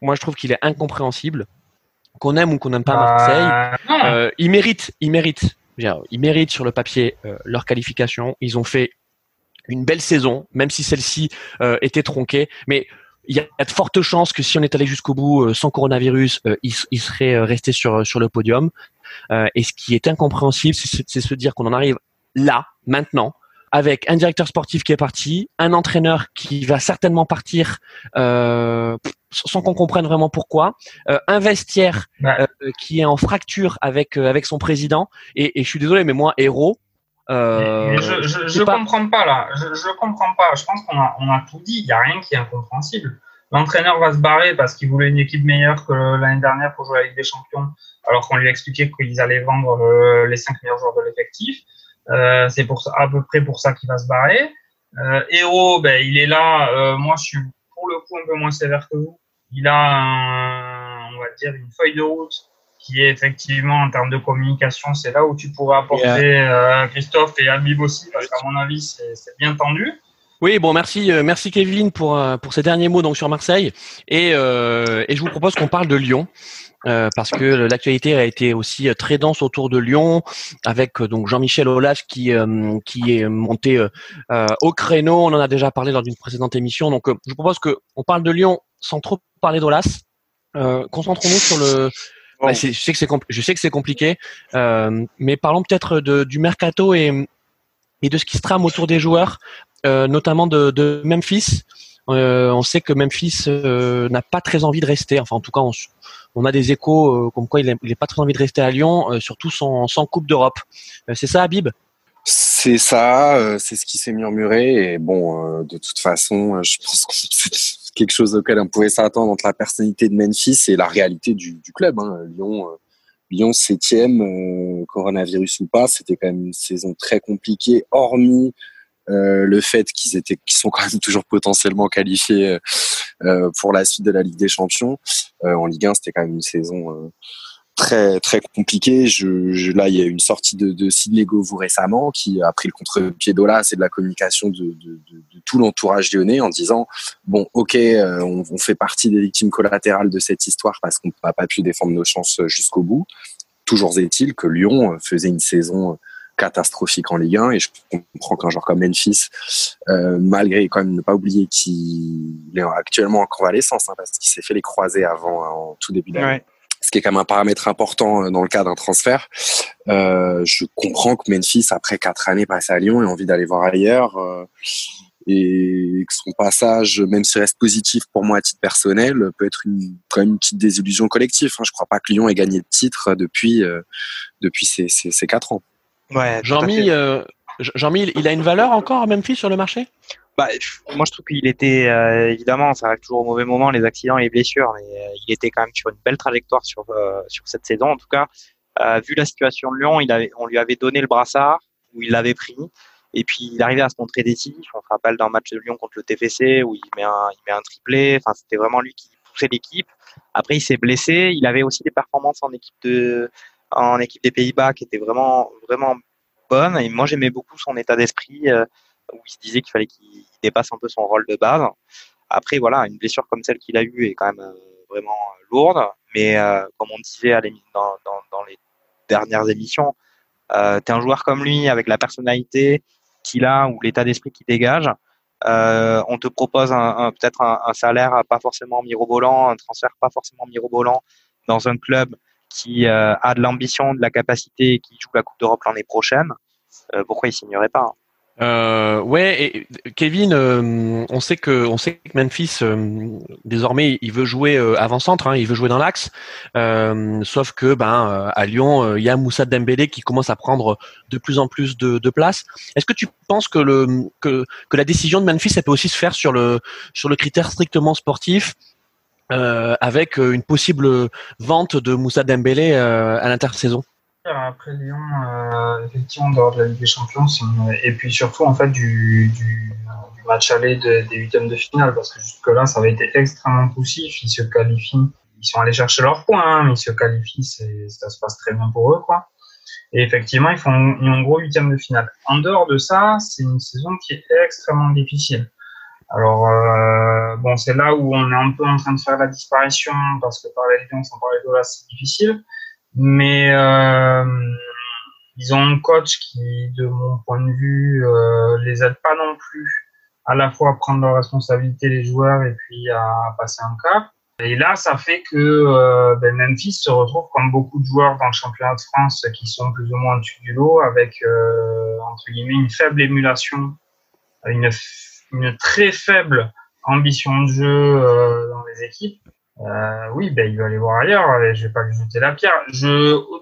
moi, je trouve qu'il est incompréhensible qu'on aime ou qu'on n'aime pas bah, Marseille, euh, ils méritent, ils méritent, ils méritent sur le papier euh, leur qualification. Ils ont fait une belle saison, même si celle-ci euh, était tronquée. Mais il y a de fortes chances que si on est allé jusqu'au bout sans coronavirus, ils, ils, seraient restés sur sur le podium. et ce qui est incompréhensible, c'est se dire qu'on en arrive là, maintenant, avec un directeur sportif qui est parti, un entraîneur qui va certainement partir euh, sans qu'on comprenne vraiment pourquoi, euh, un vestiaire euh, qui est en fracture avec avec son président. Et, et, je suis désolé, mais moi, héros. Euh, je je, je comprends pas là. Je, je comprends pas. Je pense qu'on a on a tout dit. Il y a rien qui est incompréhensible. L'entraîneur va se barrer parce qu'il voulait une équipe meilleure que l'année dernière pour jouer avec des Champions, alors qu'on lui a expliqué qu'ils allaient vendre les cinq meilleurs joueurs de l'effectif. Euh, c'est pour à peu près pour ça qu'il va se barrer. Euh, Héros, ben, il est là. Euh, moi, je suis pour le coup un peu moins sévère que vous. Il a, un, on va dire, une feuille de route qui est effectivement en termes de communication, c'est là où tu pourrais apporter euh, Christophe et Habib aussi, parce qu'à mon avis, c'est bien tendu. Oui, bon, merci, euh, merci Kevin pour euh, pour ces derniers mots donc sur Marseille et euh, et je vous propose qu'on parle de Lyon. Parce que l'actualité a été aussi très dense autour de Lyon, avec donc Jean-Michel Aulas qui qui est monté au créneau. On en a déjà parlé lors d'une précédente émission. Donc, je vous propose que on parle de Lyon sans trop parler d'Aulas. Concentrons-nous sur le. Bah, je sais que c'est je sais que c'est compliqué, mais parlons peut-être du mercato et et de ce qui se trame autour des joueurs. Euh, notamment de, de Memphis. Euh, on sait que Memphis euh, n'a pas très envie de rester. Enfin, en tout cas, on, on a des échos comme quoi il n'a pas très envie de rester à Lyon, surtout sans, Coupe d'Europe. c'est ça, Habib? C'est ça, c'est ce qui s'est murmuré. Et bon, de toute façon, je pense que c'est quelque chose auquel on pouvait s'attendre entre la personnalité de Memphis et la réalité du, du club. Hein. Lyon, Lyon septième, coronavirus ou pas, c'était quand même une saison très compliquée, hormis euh, le fait qu'ils étaient, qu'ils sont *laughs* quand même toujours potentiellement qualifiés euh, euh, pour la suite de la Ligue des Champions. en Ligue 1, c'était quand même une saison très très compliquée. Là, il y a une sortie de, de Sidney Govou récemment qui a pris le contre-pied d'Ola, c'est de la communication de, tout l'entourage lyonnais en disant bon, ok, on, fait partie des victimes collatérales de cette histoire parce qu'on n'a pas pu défendre nos chances jusqu'au bout. Toujours est-il que Lyon faisait une saison catastrophique en Ligue 1 et je comprends qu'un joueur comme Memphis, euh, malgré quand même ne pas oublier qu'il est actuellement en convalescence hein, parce qu'il s'est fait les croisés avant en tout début d'année. Ce qui est quand même un paramètre important euh, dans le cas d'un transfert. Euh, je comprends que Memphis, après quatre années passées à Lyon, ait envie d'aller voir ailleurs. Euh, et que son passage, même s'il reste positif pour moi à titre personnel, peut être une, quand même une petite désillusion collective. Hein. Je crois pas que Lyon ait gagné de titre depuis, euh, depuis ces, ces, ces quatre ans. Jean-Mi, euh, il a une valeur encore à Memphis sur le marché? Bah, moi, je trouve qu'il était euh, évidemment, ça arrive toujours au mauvais moment, les accidents et les blessures, mais euh, il était quand même sur une belle trajectoire sur sur cette saison. En tout cas, vu la situation de Lyon, il avait, on lui avait donné le brassard où il l'avait pris, et puis il arrivait à se montrer décisif. On se rappelle d'un match de Lyon contre le TFC où il met un, il met un triplé. Enfin, c'était vraiment lui qui poussait l'équipe. Après, il s'est blessé. Il avait aussi des performances en équipe de en équipe des Pays-Bas qui était vraiment vraiment bonne. Et moi, j'aimais beaucoup son état d'esprit euh, où il se disait qu'il fallait qu'il dépasse un peu son rôle de base. Après, voilà, une blessure comme celle qu'il a eue est quand même euh, vraiment lourde. Mais euh, comme on disait dans, les dernières émissions, euh, es un joueur comme lui avec la personnalité qu'il a ou l'état d'esprit qu'il dégage. Euh, on te propose peut-être un, un, salaire pas forcément mirobolant, un transfert pas forcément mirobolant dans un club qui euh, a de l'ambition, de la capacité qui joue la Coupe d'Europe l'année prochaine, euh, pourquoi il signerait pas hein? Euh, ouais, et Kevin, on sait que on sait que Memphis désormais il veut jouer avant centre, hein, il veut jouer dans l'axe. sauf que ben à Lyon, il y a Moussa Dembélé qui commence à prendre de plus en plus de, de place. Est-ce que tu penses que le que, que la décision de Memphis elle peut aussi se faire sur le sur le critère strictement sportif? Euh, avec euh, une possible vente de Moussa Dembélé euh, à l'intersaison après Lyon, euh, effectivement, dehors de la Ligue des Champions, et puis surtout en fait du, match aller de, des huitièmes de finale, parce que jusque-là, ça avait été extrêmement poussif. Ils se qualifient, ils sont allés chercher leurs points, hein, mais ils se qualifient, ça se passe très bien pour eux, quoi. Et effectivement, ils font, ils ont gros huitième de finale. En dehors de ça, c'est une saison qui est extrêmement difficile. Alors, euh, bon, c'est là où on est un peu en train de faire la disparition, parce que parler de sans parler de là, c'est difficile. Mais euh, ils ont un coach qui, de mon point de vue, euh, les aide pas non plus à la fois à prendre leurs responsabilités, les joueurs, et puis à passer un cap. Et là, ça fait que euh, ben Memphis se retrouve comme beaucoup de joueurs dans le championnat de France qui sont plus ou moins en dessus du lot, avec, euh, entre guillemets, une faible émulation, une une très faible ambition de jeu euh, dans les équipes, euh, oui, ben, il va aller voir ailleurs. Et je vais pas lui jeter la pierre.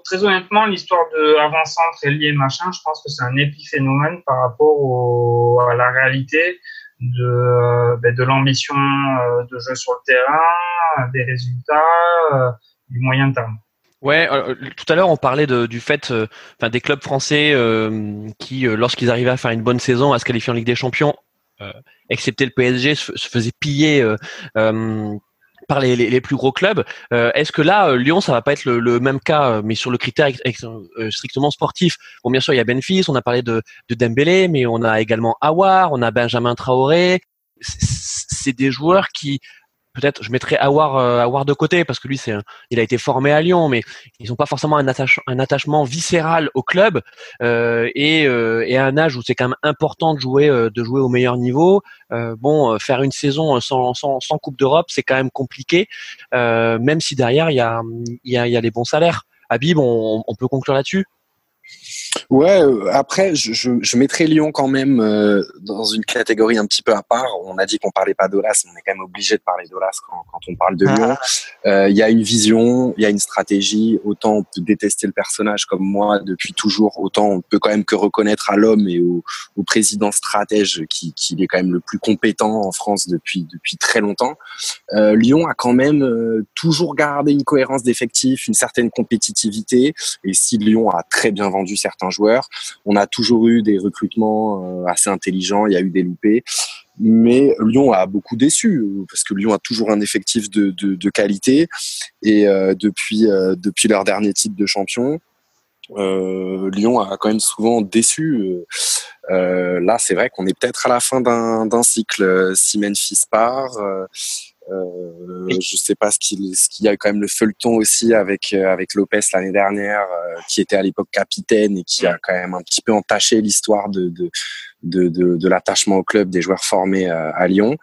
Très honnêtement, l'histoire de avant-centre et lié machin, je pense que c'est un épiphénomène par rapport à la réalité de, euh, ben, de l'ambition euh, de jeu sur le terrain, des résultats, du moyen terme. Ouais, tout à l'heure on parlait du fait, des clubs français qui, lorsqu'ils arrivaient à faire une bonne saison, à se qualifier en Ligue des Champions, euh, excepté le PSG, se, faisait piller euh, euh, par les, les, plus gros clubs. Est-ce que là, Lyon, ça va pas être le, même cas, mais sur le critère strictement sportif? Bon, bien sûr, il y a Benfis, on a parlé de, de Dembélé, mais on a également Awar, on a Benjamin Traoré. C'est des joueurs qui peut-être je mettrais Awar, euh, de côté parce que lui c'est il a été formé à Lyon mais ils n'ont pas forcément un, un attachement viscéral au club euh, et, euh, et, à un âge où c'est quand même important de jouer euh, de jouer au meilleur niveau. Bon faire une saison sans, sans, sans coupe d'Europe c'est quand même compliqué même si derrière il y a il y a, y a les bons salaires. Habib on, on peut conclure là-dessus? Ouais, euh, après, je, je, je, mettrais Lyon quand même euh, dans une catégorie un petit peu à part. On a dit qu'on parlait pas d'Olas, mais on est quand même obligé de parler d'Olas quand, quand, on parle de Lyon. Ah. Euh, il y a une vision, il y a une stratégie. Autant on peut détester le personnage comme moi depuis toujours, autant on peut quand même que reconnaître à l'homme et au, au, président stratège qu'il qui est quand même le plus compétent en France depuis depuis très longtemps. Euh, Lyon a quand même toujours gardé une cohérence d'effectifs, une certaine compétitivité. Et si Lyon a très bien vendu certains joueurs. On a toujours eu des recrutements euh, assez intelligents, il y a eu des loupés. Mais Lyon a beaucoup déçu parce que Lyon a toujours un effectif de, qualité et euh, depuis euh, depuis leur dernier titre de champion, Lyon a quand même souvent déçu. là, c'est vrai qu'on est peut-être à la fin d'un cycle. Si Memphis part, euh, je sais pas ce qu'il y a quand même le feuilleton aussi avec euh, avec Lopez l'année dernière euh, qui était à l'époque capitaine et qui a quand même un petit peu entaché l'histoire de de de, de, de l'attachement au club des joueurs formés à Lyon.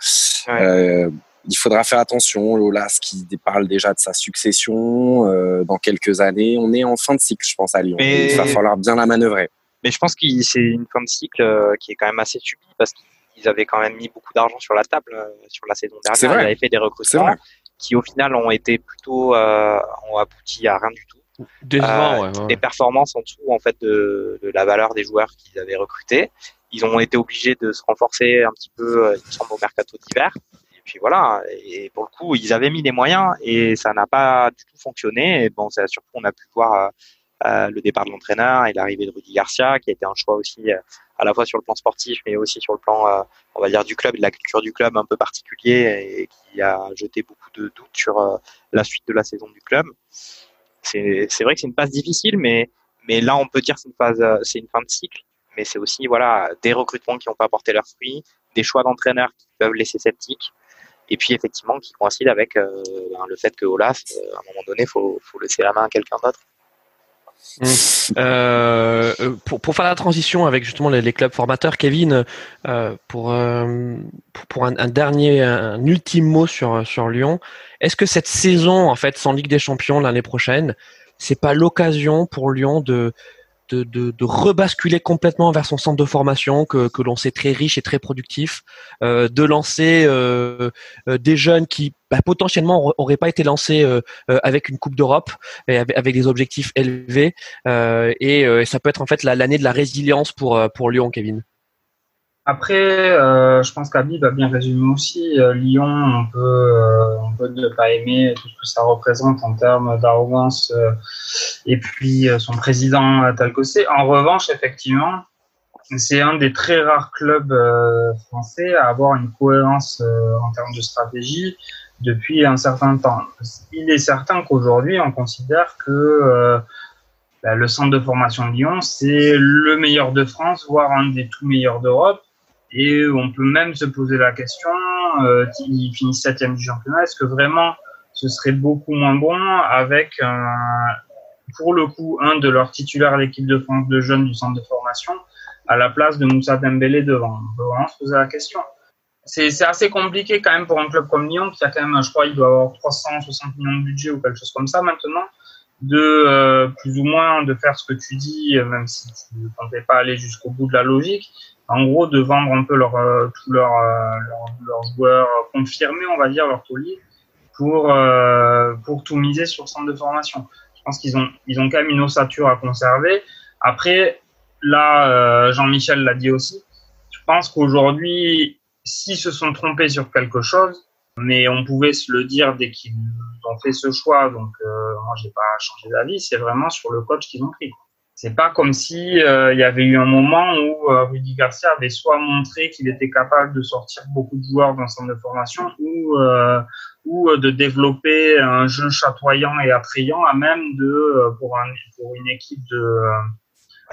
Euh, il faudra faire attention. Lolas qui parle déjà de sa succession euh, dans quelques années. On est en fin de cycle, je pense, à Lyon. Il va falloir bien la manœuvrer. Mais je pense que c'est une fin de cycle qui est quand même assez subie parce qu'il ils avaient quand même mis beaucoup d'argent sur la table euh, sur la saison dernière. Ils avaient fait des recrutements qui au final ont été plutôt euh, ont abouti à rien du tout. Décevant, euh, Des performances en dessous en fait de, de la valeur des joueurs qu'ils avaient recrutés. Ils ont été obligés de se renforcer un petit peu, il me semble, au mercato d'hiver. Et puis voilà. Et pour le coup, ils avaient mis les moyens et ça n'a pas du tout fonctionné. Et bon, surtout on a pu voir euh, le départ de l'entraîneur et l'arrivée de Rudy Garcia, qui a été un choix aussi à la fois sur le plan sportif, mais aussi sur le plan, euh, on va dire, du club, de la culture du club un peu particulier et qui a jeté beaucoup de doutes sur euh, la suite de la saison du club. C'est vrai que c'est une phase difficile, mais, mais là, on peut dire que c'est une phase, euh, c'est une fin de cycle, mais c'est aussi, voilà, des recrutements qui n'ont pas porté leurs fruits, des choix d'entraîneurs qui peuvent laisser sceptiques, et puis effectivement qui coïncident avec ben, le fait que Olaf, à un moment donné, faut, faut laisser la main à quelqu'un d'autre. Mmh. Euh, euh, pour, faire la transition avec justement les, clubs formateurs, Kevin, euh, pour, pour, un, un, dernier, un ultime mot sur, sur Lyon, est-ce que cette saison, en fait, sans Ligue des Champions l'année prochaine, c'est pas l'occasion pour Lyon de, de, de, de, rebasculer complètement vers son centre de formation que, que l'on sait très riche et très productif, euh, de lancer euh, euh des jeunes qui bah, potentiellement n'auraient pas été lancés euh, euh, avec une Coupe d'Europe et avec, des objectifs élevés. et ça peut être en fait l'année de la résilience pour, pour Lyon, Kevin. Après, euh, je pense qu'Abib a bien résumé aussi. Euh, Lyon, on peut, euh, on peut ne pas aimer tout ce que ça représente en termes d'arrogance et puis son président c'est. En revanche, effectivement, c'est un des très rares clubs français à avoir une cohérence en termes de stratégie depuis un certain temps. Il est certain qu'aujourd'hui, on considère que bah, le centre de formation Lyon, c'est le meilleur de France, voire un des tout meilleurs d'Europe. Et on peut même se poser la question, euh, ils finissent septième du championnat, est-ce que vraiment ce serait beaucoup moins bon avec, pour le coup, un de leurs titulaires à l'équipe de France de jeunes du centre de formation à la place de Moussa Dembélé devant? On peut vraiment se poser la question. C'est assez compliqué quand même pour un club comme Lyon qui a quand même, je crois, il doit avoir 360 millions de budget ou quelque chose comme ça maintenant, de euh, plus ou moins de faire ce que tu dis, même si tu ne comptais pas aller jusqu'au bout de la logique, en gros, de vendre un peu leur, euh, tous leurs leur, joueurs confirmés, on va dire, leur taulier, pour, euh, pour tout miser sur centre de formation. Je pense qu'ils ont, ils ont quand même une ossature à conserver. Après, là, euh, Jean-Michel l'a dit aussi, je pense qu'aujourd'hui, s'ils se sont trompés sur quelque chose, mais on pouvait se le dire dès qu'ils ont fait ce choix, donc euh, moi, j'ai pas changé d'avis, c'est vraiment sur le coach qu'ils ont pris. C'est pas comme si il y avait eu un moment où Rudy Garcia avait soit montré qu'il était capable de sortir beaucoup de joueurs dans son de formation ou ou de développer un jeu chatoyant et attrayant à même de pour, un, pour une équipe de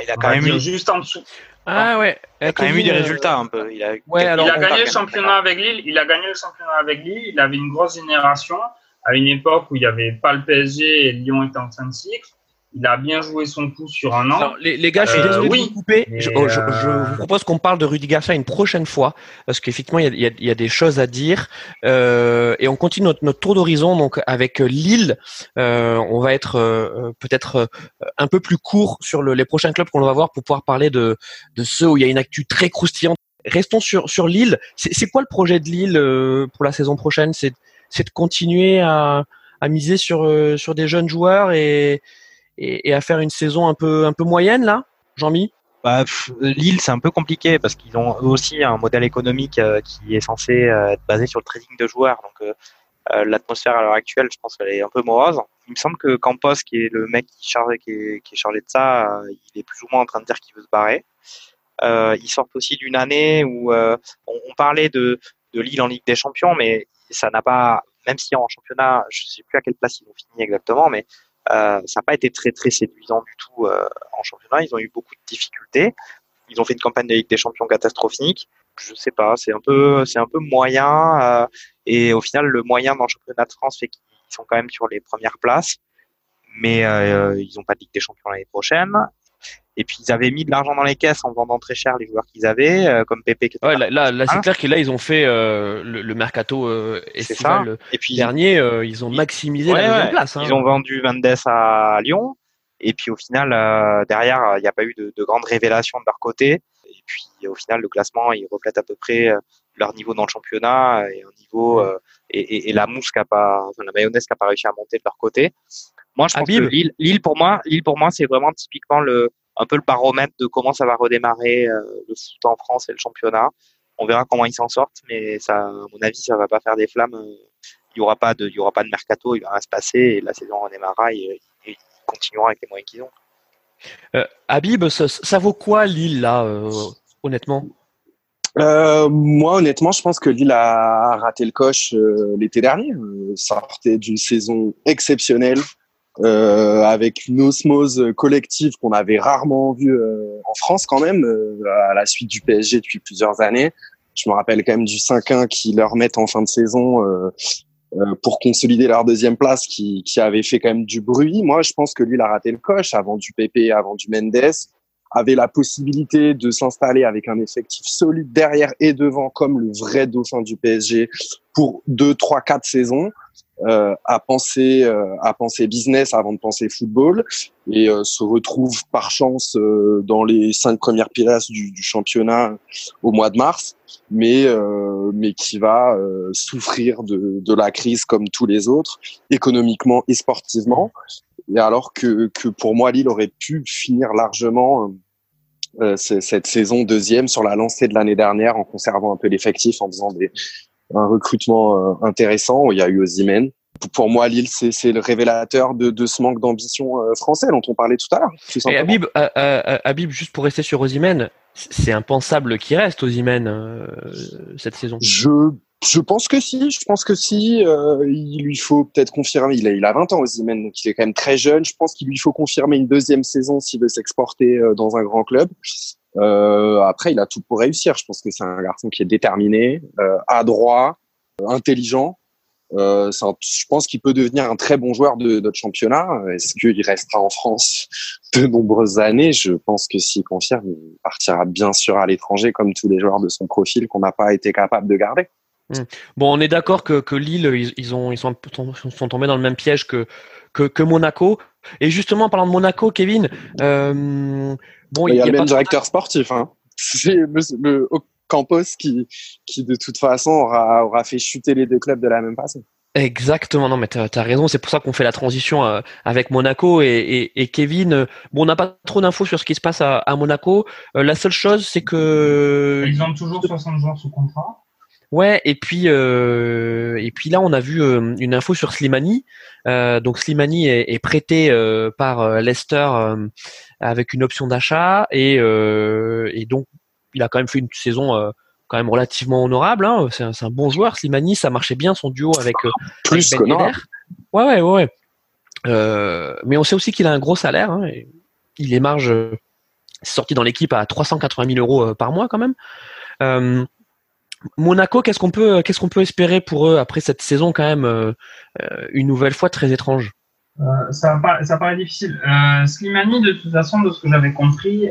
il a quand même eu juste en dessous ah ouais. Il a quand même eu des résultats un peu. Il a, ouais, alors, il a gagné le championnat avec Lille. Il a gagné le championnat avec Lille. Il avait une grosse génération à une époque où il n'y avait pas le PSG et Lyon était en train de cycle il a bien joué son coup sur un an. les, gars, je suis euh, désolé de vous couper. Je, euh, vous propose qu'on parle de Rudy Garcia une prochaine fois, parce qu'effectivement, il, y a, des choses à dire. Euh, et on continue notre, tour d'horizon donc avec Lille. on va être peut-être un peu plus court sur les prochains clubs qu'on va voir pour pouvoir parler de, de ceux où il y a une actu très croustillante. Restons sur, sur Lille. C'est quoi le projet de Lille pour la saison prochaine? C'est de continuer à, à miser sur, sur des jeunes joueurs et et, à faire une saison un peu un peu moyenne là, Jean-Mi? Bah, Lille, c'est un peu compliqué parce qu'ils ont eux aussi un modèle économique euh, qui est censé euh, être basé sur le trading de joueurs. Donc euh, l'atmosphère à l'heure actuelle, je pense qu'elle est un peu morose. Il me semble que Campos, qui est le mec qui, charge, qui, est, qui est chargé de ça, il est plus ou moins en train de dire qu'il veut se barrer. ils sortent aussi d'une année où on, on, parlait de, de Lille en Ligue des Champions, mais ça n'a pas, même si en championnat, je sais plus à quelle place ils ont fini exactement, mais ça n'a pas été très très séduisant du tout euh, en championnat. Ils ont eu beaucoup de difficultés. Ils ont fait une campagne de Ligue des Champions catastrophique. Je sais pas, c'est un peu c'est un peu moyen. Euh, et au final, le moyen dans le championnat de France fait qu'ils sont quand même sur les premières places, mais ils n'ont pas de Ligue des Champions l'année prochaine. Et puis ils avaient mis de l'argent dans les caisses en vendant très cher les joueurs qu'ils avaient, euh, comme Pépé. Ouais, là, là, là c'est hein clair que là ils ont fait euh, le, mercato euh, estival et puis dernier, euh, ils ont maximisé la deuxième place. Hein. Ils ont vendu Mendes à Lyon, et puis au final derrière il n'y a pas eu de, de grandes révélations de leur côté. Et puis au final le classement il reflète à peu près leur niveau dans le championnat et un niveau et, et, et, la mousse qui a pas, enfin, la mayonnaise qui a pas réussi à monter de leur côté. Moi, je pense que Lille, Lille, pour moi, Lille pour moi, c'est vraiment typiquement le, un peu le baromètre de comment ça va redémarrer euh, le foot en France et le championnat. On verra comment ils s'en sortent, mais ça, à mon avis, ça va pas faire des flammes. Il y aura pas de, il y aura pas de mercato, il va rien se passer et la saison redémarrera et, et ils continueront avec les moyens qu'ils ont. Euh, Habib, ça, vaut quoi Lille là, euh, honnêtement? Euh, moi, honnêtement, je pense que Lille a raté le coche l'été dernier. ça sortait d'une saison exceptionnelle euh, avec une osmose collective qu'on avait rarement vue euh, en France quand même, euh, à la suite du PSG depuis plusieurs années. Je me rappelle quand même du 5-1 qui leur mettent en fin de saison pour consolider leur deuxième place, qui, qui avait fait quand même du bruit. Moi, je pense que lui, il a raté le coche avant du PP, avant du Mendes avait la possibilité de s'installer avec un effectif solide derrière et devant comme le vrai dauphin du PSG pour deux, trois, quatre saisons euh, à penser euh, à penser business avant de penser football et euh, se retrouve par chance euh, dans les cinq premières places du, du, championnat au mois de mars, mais mais qui va souffrir de, de la crise comme tous les autres, économiquement et sportivement. Et alors que que pour moi Lille aurait pu finir largement cette saison deuxième sur la lancée de l'année dernière en conservant un peu l'effectif, en faisant des, un recrutement euh, intéressant. Il y a eu Ozymen. Pour moi, Lille, c'est le révélateur de, de ce manque d'ambition euh, français dont on parlait tout à l'heure. Et Habib, euh, Habib, juste pour rester sur Ozymen, c'est impensable qu'il reste Ozymen euh, cette saison. Je je pense que si, je pense que si. Euh, il lui faut peut-être confirmer. Il a, il a 20 ans Ozymen, donc il est quand même très jeune. Je pense qu'il lui faut confirmer une deuxième saison s'il veut s'exporter dans un grand club. Euh, après, il a tout pour réussir. Je pense que c'est un garçon qui est déterminé, euh, adroit, euh, intelligent. Euh, je pense qu'il peut devenir un très bon joueur de notre championnat. Est-ce qu'il restera en France de nombreuses années? Je pense que s'il confirme, il partira bien sûr à l'étranger comme tous les joueurs de son profil qu'on n'a pas été capable de garder. Hmm. Bon, on est d'accord que, Lille, ils, ont, ils sont, tombés dans le même piège que, que Monaco. Et justement, en parlant de Monaco, Kevin, euh, bon, il y a, le même directeur sportif. Hein. *laughs* C'est le, Campos qui, qui, de toute façon, aura, aura fait chuter les deux clubs de la même façon. Exactement, non mais tu as, raison, c'est pour ça qu'on fait la transition euh, avec Monaco et, et, et Kevin. Euh, bon, on n'a pas trop d'infos sur ce qui se passe à, à Monaco. Euh, la seule chose, c'est que ils ont toujours 60 joueurs sous contrat. Ouais, et puis euh, et puis là, on a vu une info sur Slimani. donc Slimani est, est prêté par Leicester avec une option d'achat et, et donc il a quand même fait une saison quand même relativement honorable. Hein. C'est un, un, bon joueur. Slimani, ça marchait bien son duo avec plus avec ben Ouais, ouais, ouais. Euh, mais on sait aussi qu'il a un gros salaire. Hein, et il émarge, euh, sorti dans l'équipe à 380 000 euros euh, par mois quand même. Euh, Monaco, qu'est-ce qu'on peut, qu'est-ce qu'on peut espérer pour eux après cette saison quand même euh, une nouvelle fois très étrange? Ça, paraît, ça paraît difficile. Slimani, de toute façon, de ce que j'avais compris,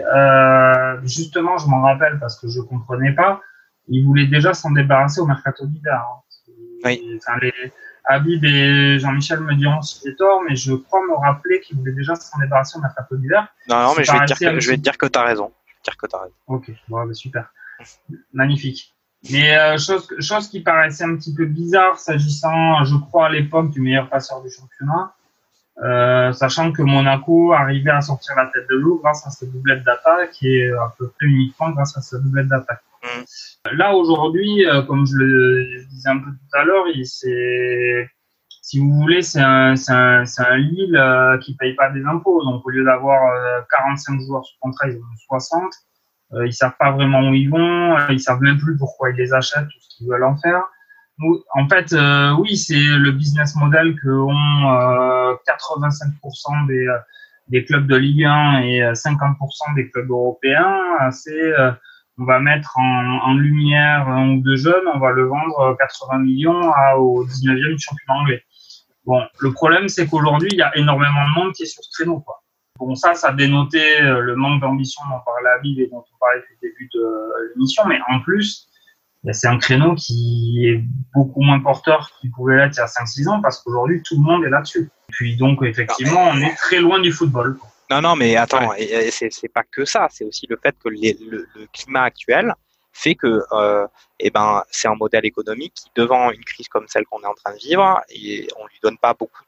justement, je m'en rappelle parce que je comprenais pas, il voulait déjà s'en débarrasser au mercato d'hiver. Hein. Oui. Enfin, les, Habib et Jean-Michel me diront si j'ai tort, mais je crois me rappeler qu'il voulait déjà s'en débarrasser au mercato d'hiver. Non, non, mais je vais, te dire que, je vais te dire que tu as raison. Je vais te dire que as raison. Ok, bon, bah, super. Magnifique. Mais euh, chose, chose qui paraissait un petit peu bizarre s'agissant, je crois, à l'époque du meilleur passeur du championnat, euh, sachant que Monaco arrivait à sortir la tête de l'eau grâce à sa doublette d'attaque et à peu près uniquement grâce à sa doublette d'attaque. Mm. Là, aujourd'hui, euh, comme je le disais un peu tout à l'heure, c'est, si vous voulez, c'est un, c'est un, un Lille euh, qui paye pas des impôts. Donc, au lieu d'avoir 45 euh, joueurs sous contrat, ils ont 60. Euh, ils savent pas vraiment où ils vont. Ils savent même plus pourquoi ils les achètent ou ce qu'ils veulent en faire. En fait, oui, c'est le business model que ont 85% des, des clubs de Ligue 1 et 50% des clubs européens. C'est on va mettre en, en, lumière un ou deux jeunes, on va le vendre 80 millions à, au 19e championnat anglais. Bon, le problème, c'est qu'aujourd'hui, il y a énormément de monde qui est sur ce créneau. Quoi. Bon, ça, ça dénotait euh, le manque d'ambition dont parlait Aviv et dont on parlait depuis le début de l'émission, mais en plus, ben, c'est un créneau qui est beaucoup moins porteur qu'il pouvait l'être il y a 5-6 ans, parce qu'aujourd'hui, tout le monde est là-dessus. Puis donc, effectivement, on est très loin du football. Non, non, mais attends, c'est pas que ça. C'est aussi le fait que le, climat actuel fait que, euh, eh ben, c'est un modèle économique qui, devant une crise comme celle qu'on est en train de vivre, et on lui donne pas beaucoup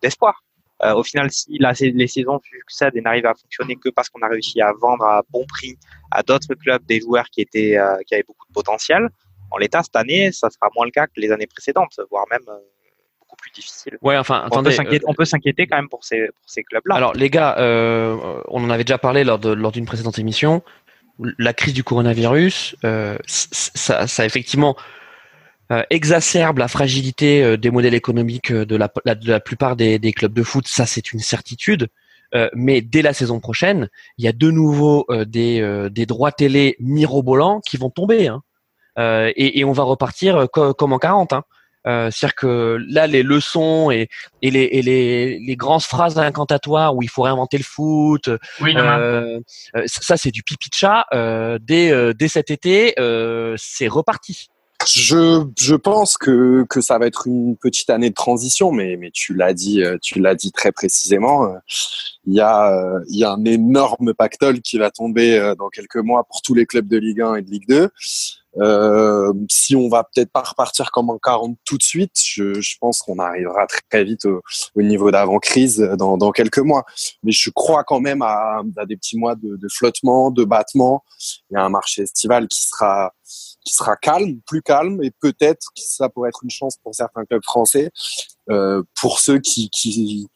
d'espoir. Euh, au final, si la, les saisons succèdent et n'arrivent à fonctionner que parce qu'on a réussi à vendre à bon prix à d'autres clubs des joueurs qui étaient, euh, qui avaient beaucoup de potentiel, en l'état cette année, ça sera moins le cas que les années précédentes, voire même euh, plus difficile. Ouais, enfin, on attendez, peut on peut s'inquiéter quand même pour ces, pour ces clubs-là. Alors, les gars, on en avait déjà parlé lors d'une précédente émission. La crise du coronavirus, ça, ça effectivement euh, exacerbe la fragilité euh, des modèles économiques euh, de la, de la plupart des, des clubs de foot. Ça, c'est une certitude. Euh, mais dès la saison prochaine, il y a de nouveau des, des droits télé mirobolants qui vont tomber. Hein. Et, et, on va repartir comme en 40. Hein. Euh, C'est-à-dire que là, les leçons et, et, les, et les, les, grandes phrases incantatoires où il faut réinventer le foot, euh, ça c'est du pipi de chat. Euh, dès, euh, dès cet été, euh, c'est reparti. Je, je pense que, que ça va être une petite année de transition, mais, mais tu l'as dit, tu l'as dit très précisément. Il y a, il y a un énorme pactole qui va tomber dans quelques mois pour tous les clubs de Ligue 1 et de Ligue 2. Euh, si on va peut-être pas repartir comme en 40 tout de suite, je, je pense qu'on arrivera très vite au, au niveau d'avant-crise dans, dans, quelques mois. Mais je crois quand même à, à des petits mois de, de, flottement, de battement. Il y a un marché estival qui sera qui sera calme, plus calme, et peut-être que ça pourrait être une chance pour certains clubs français, euh, pour ceux qui, qui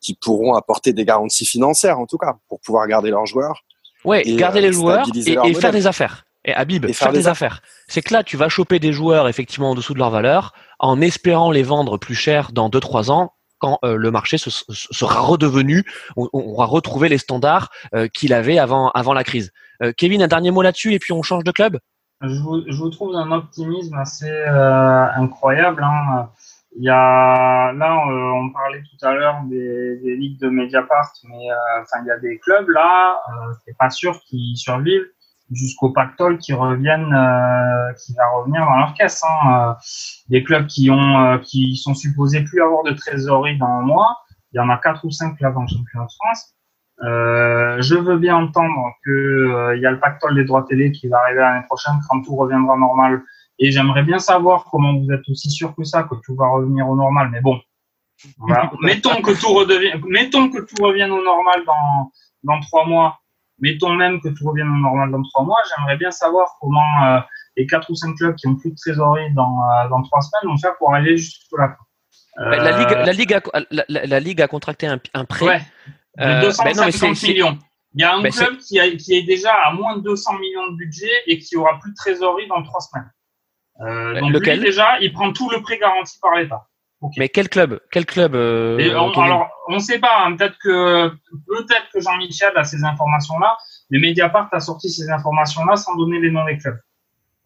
qui pourront apporter des garanties financières en tout cas pour pouvoir garder leurs joueurs. Ouais, garder les euh, joueurs et, et faire des affaires. Et Habib, faire, des affaires. C'est que là, tu vas choper des joueurs effectivement en dessous de leur valeur, en espérant les vendre plus cher dans 2-3 ans, quand euh, le marché se, sera redevenu, on, on, va retrouver les standards euh, qu'il avait avant, avant la crise. Euh, Kevin, un dernier mot là-dessus et puis on change de club? Je vous, je vous trouve un optimisme assez euh, incroyable. Hein. Il y a là, on parlait tout à l'heure des, des, ligues de Mediapart, mais enfin il y a des clubs là, c'est pas sûr qu'ils survivent jusqu'au pactole qui reviennent, euh, qui va revenir dans leur caisse. Hein. Euh, des clubs qui ont, euh, qui sont supposés plus avoir de trésorerie dans un mois. Il y en a quatre ou cinq clubs en championnat de France. Euh, je veux bien entendre que il y a le pactole des droits télé qui va arriver l'année prochaine quand tout reviendra normal. Et j'aimerais bien savoir comment vous êtes aussi sûr que ça, que tout va revenir au normal. Mais bon, voilà. *laughs* mettons que tout redevienne, mettons que tout revienne au normal dans dans trois mois mettons même que tout revienne au normal dans trois mois, j'aimerais bien savoir comment euh, les quatre ou cinq clubs qui ont plus de trésorerie dans, dans trois semaines vont faire pour aller jusqu'à la fin. la, Ligue, la, Ligue a, la, Ligue a contracté un, un prêt. Ouais, de 250 millions. Il y a un club qui, a, qui est déjà à moins de 200 millions de budget et qui aura plus de trésorerie dans trois semaines. Euh, donc Lequel lui, déjà, il prend tout le prêt garanti par l'État. Mais quel club? Quel club euh, on, Alors, on ne sait pas. Hein, peut-être que peut-être que Jean-Michel a ces informations-là, mais Mediapart a sorti ces informations-là sans donner les noms des clubs.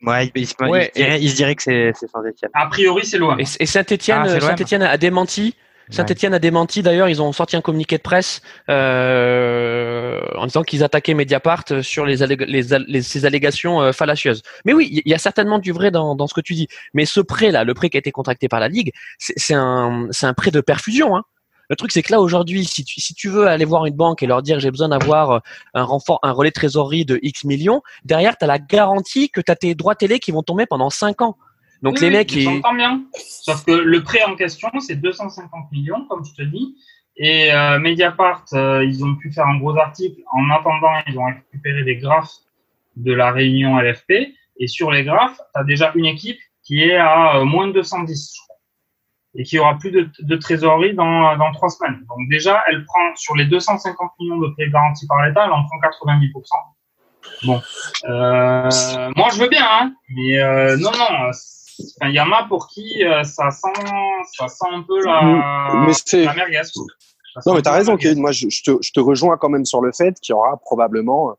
Ouais, il, se dirait que c'est Saint-Etienne. A priori, c'est loin. Et, Saint-Etienne ah, Saint a démenti Saint-Etienne a démenti d'ailleurs, ils ont sorti un communiqué de presse euh, en disant qu'ils attaquaient Mediapart sur les, les, ces allégations euh, fallacieuses. Mais oui, il y a certainement du vrai dans, dans ce que tu dis. Mais ce prêt-là, le prêt qui a été contracté par la Ligue, c'est un, un prêt de perfusion. Hein. Le truc, c'est que là, aujourd'hui, si tu, si tu veux aller voir une banque et leur dire j'ai besoin d'avoir euh, un renfort, un relais de trésorerie de X millions, derrière, tu as la garantie que tu as tes droits télé qui vont tomber pendant 5 ans. Donc les mecs, ils... bien. Sauf que le prêt en question, c'est 250 millions, comme je te dis. Et euh, Mediapart, euh, ils ont pu faire un gros article. En attendant, ils ont récupéré des graphes de la réunion LFP. Et sur les graphes, tu as déjà une équipe qui est à euh, moins de 210, je crois. Et qui aura plus de, de trésorerie dans, dans trois semaines. Donc déjà, elle prend sur les 250 millions de prêts garantis par l'État, elle en prend 90%. Bon, euh, moi je veux bien, hein, mais euh, non, non, il y en a pour qui euh, ça, sent, ça sent un peu la, mais la merguez. Non, mais tu as raison, Kevin. Moi, je, te, je, te, rejoins quand même sur le fait qu'il y aura probablement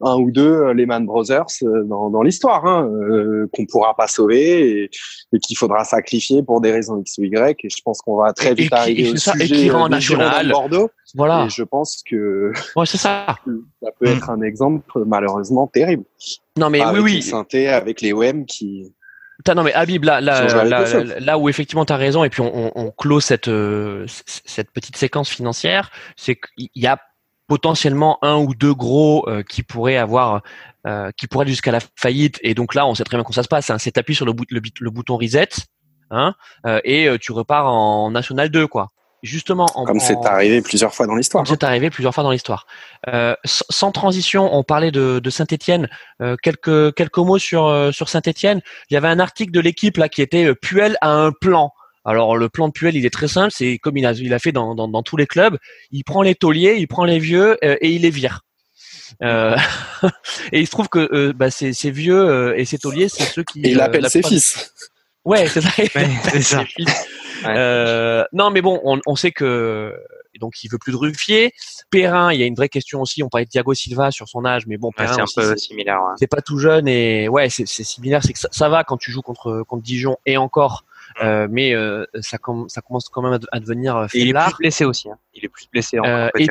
un ou deux euh, Lehman Brothers euh, dans, dans l'histoire, hein, euh, qu'on pourra pas sauver et, et qu'il faudra sacrifier pour des raisons X ou Y. Et je pense qu'on va très vite arriver au sujet et qui en national. Bordeaux. Voilà. Et je pense que ouais, c'est ça. *laughs* ça peut être un exemple malheureusement terrible. Non, mais oui, oui. Synthé avec les OM qui non mais Habib là là, là, où effectivement tu as raison et puis on, on, clôt cette euh, cette petite séquence financière, c'est qu'il y a potentiellement un ou deux gros euh, qui pourraient avoir euh, qui pourraient jusqu'à la faillite et donc là on sait très bien comment ça se passe, hein, c'est t'appuies sur le, le, bouton reset hein, et tu repars en national 2 quoi justement en, comme c'est arrivé plusieurs fois dans l'histoire. C'est arrivé plusieurs fois dans l'histoire. Euh, sans transition, on parlait de, de Saint-Étienne. Euh, quelques quelques mots sur euh, sur Saint-Étienne. Il y avait un article de l'équipe là qui était Puel a un plan. Alors le plan de Puel, il est très simple. C'est comme il a il a fait dans, dans, dans tous les clubs. Il prend les tauliers, il prend les vieux et il les vire. Euh, *laughs* et il se trouve que bah, ces, ces, vieux et ces tauliers, c'est ceux qui. Et il appelle ses fils. Ouais, c'est ça. *laughs* c'est ça. Euh, non, mais bon, on, on, sait que donc il veut plus de Ruffier. Perrin, il y a une vraie question aussi. On parlait de Thiago Silva sur son âge, mais bon, Perrin c'est un peu similaire. C'est pas tout jeune et ouais, c'est similaire. C'est que ça, ça, va quand tu joues contre contre Dijon et encore euh, mais euh, ça, ça commence quand même à, devenir euh, il est plus blessé aussi. Hein. Il est plus blessé. Euh, et,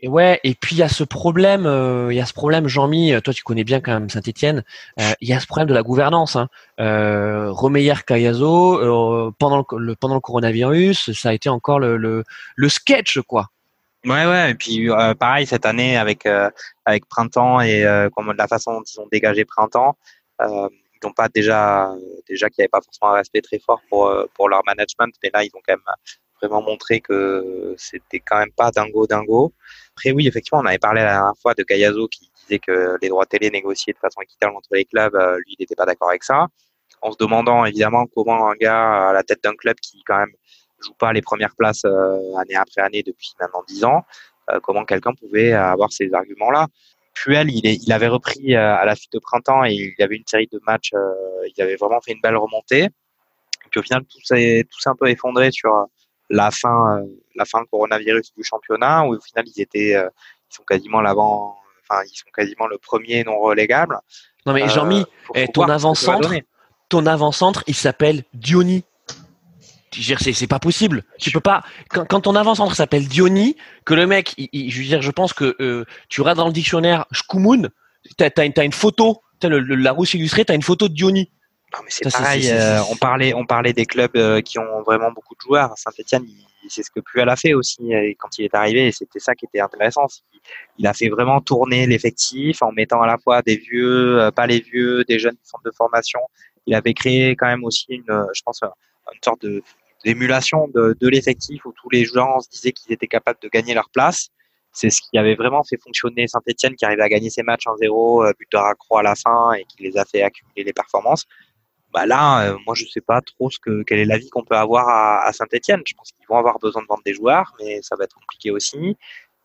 et, ouais. Et puis il y a ce problème, il y a ce problème, Jean-Mi. Toi, tu connais bien quand même Saint-Étienne. il y a ce problème de la gouvernance. Hein. Romeyer Cayazo, pendant le, pendant le coronavirus, ça a été encore le, le, le sketch quoi. Ouais, ouais. Et puis pareil cette année avec avec printemps et comme la façon dont ils ont dégagé printemps. Euh, n'ont pas déjà déjà qu'il n'y avait pas forcément un respect très fort pour euh, pour leur management, mais là ils ont quand même vraiment montré que c'était quand même pas dingo dingo. Après oui, effectivement, on avait parlé la dernière fois de Gayazo qui disait que les droits télé négociés de façon équitable entre les clubs, euh, lui, il n'était pas d'accord avec ça. En se demandant évidemment comment un gars à la tête d'un club qui quand même joue pas les premières places euh, année après année depuis maintenant dix ans, comment quelqu'un pouvait avoir ces arguments-là. Puel, il, est, il avait repris euh, à la suite de printemps et il y avait une série de matchs. Euh, il avait vraiment fait une belle remontée. Et puis au final, tout s'est tout s'est un peu effondré sur euh, la fin, la fin coronavirus du championnat où au final ils étaient, ils sont quasiment l'avant, enfin ils sont quasiment le premier non relégable. Non mais Jean-Mi, eh, ton avant-centre, ton avant-centre, il s'appelle Diony c'est pas possible. Tu peux pas. Quand, quand ton avant-centre s'appelle Diony, que le mec, je veux dire, je pense que euh, tu regardes dans le dictionnaire Shkumun, t'as as, as, une photo, as le, la rousse illustrée, t'as une photo de Diony. Non mais c'est pareil. Euh, on parlait, on parlait des clubs euh, qui ont vraiment beaucoup de joueurs. Saint-Etienne, c'est ce que Puel a fait aussi quand il est arrivé, et c'était ça qui était intéressant. Il a fait vraiment tourner l'effectif en mettant à la fois des vieux, pas les vieux, des jeunes centres de formation. Il avait créé quand même aussi une, je pense, une sorte de d'émulation de, de l'effectif où tous les joueurs se disaient qu'ils étaient capables de gagner leur place. c'est ce qui avait vraiment fait fonctionner Saint-Etienne, qui arrivait à gagner ses matchs en 0 but de raccroix à la fin et qui les a fait accumuler les performances. Bah là, moi je sais pas trop ce que quel est l'avis qu'on peut avoir à, à Saint-Etienne. Je pense qu'ils vont avoir besoin de vendre des joueurs, mais ça va être compliqué aussi.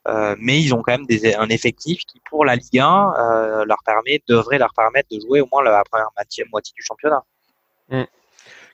Euh, mais ils ont quand même des, un effectif qui, pour la Ligue 1, euh, leur permet, devrait leur permettre de jouer au moins la première moitié, moitié du championnat. Mm.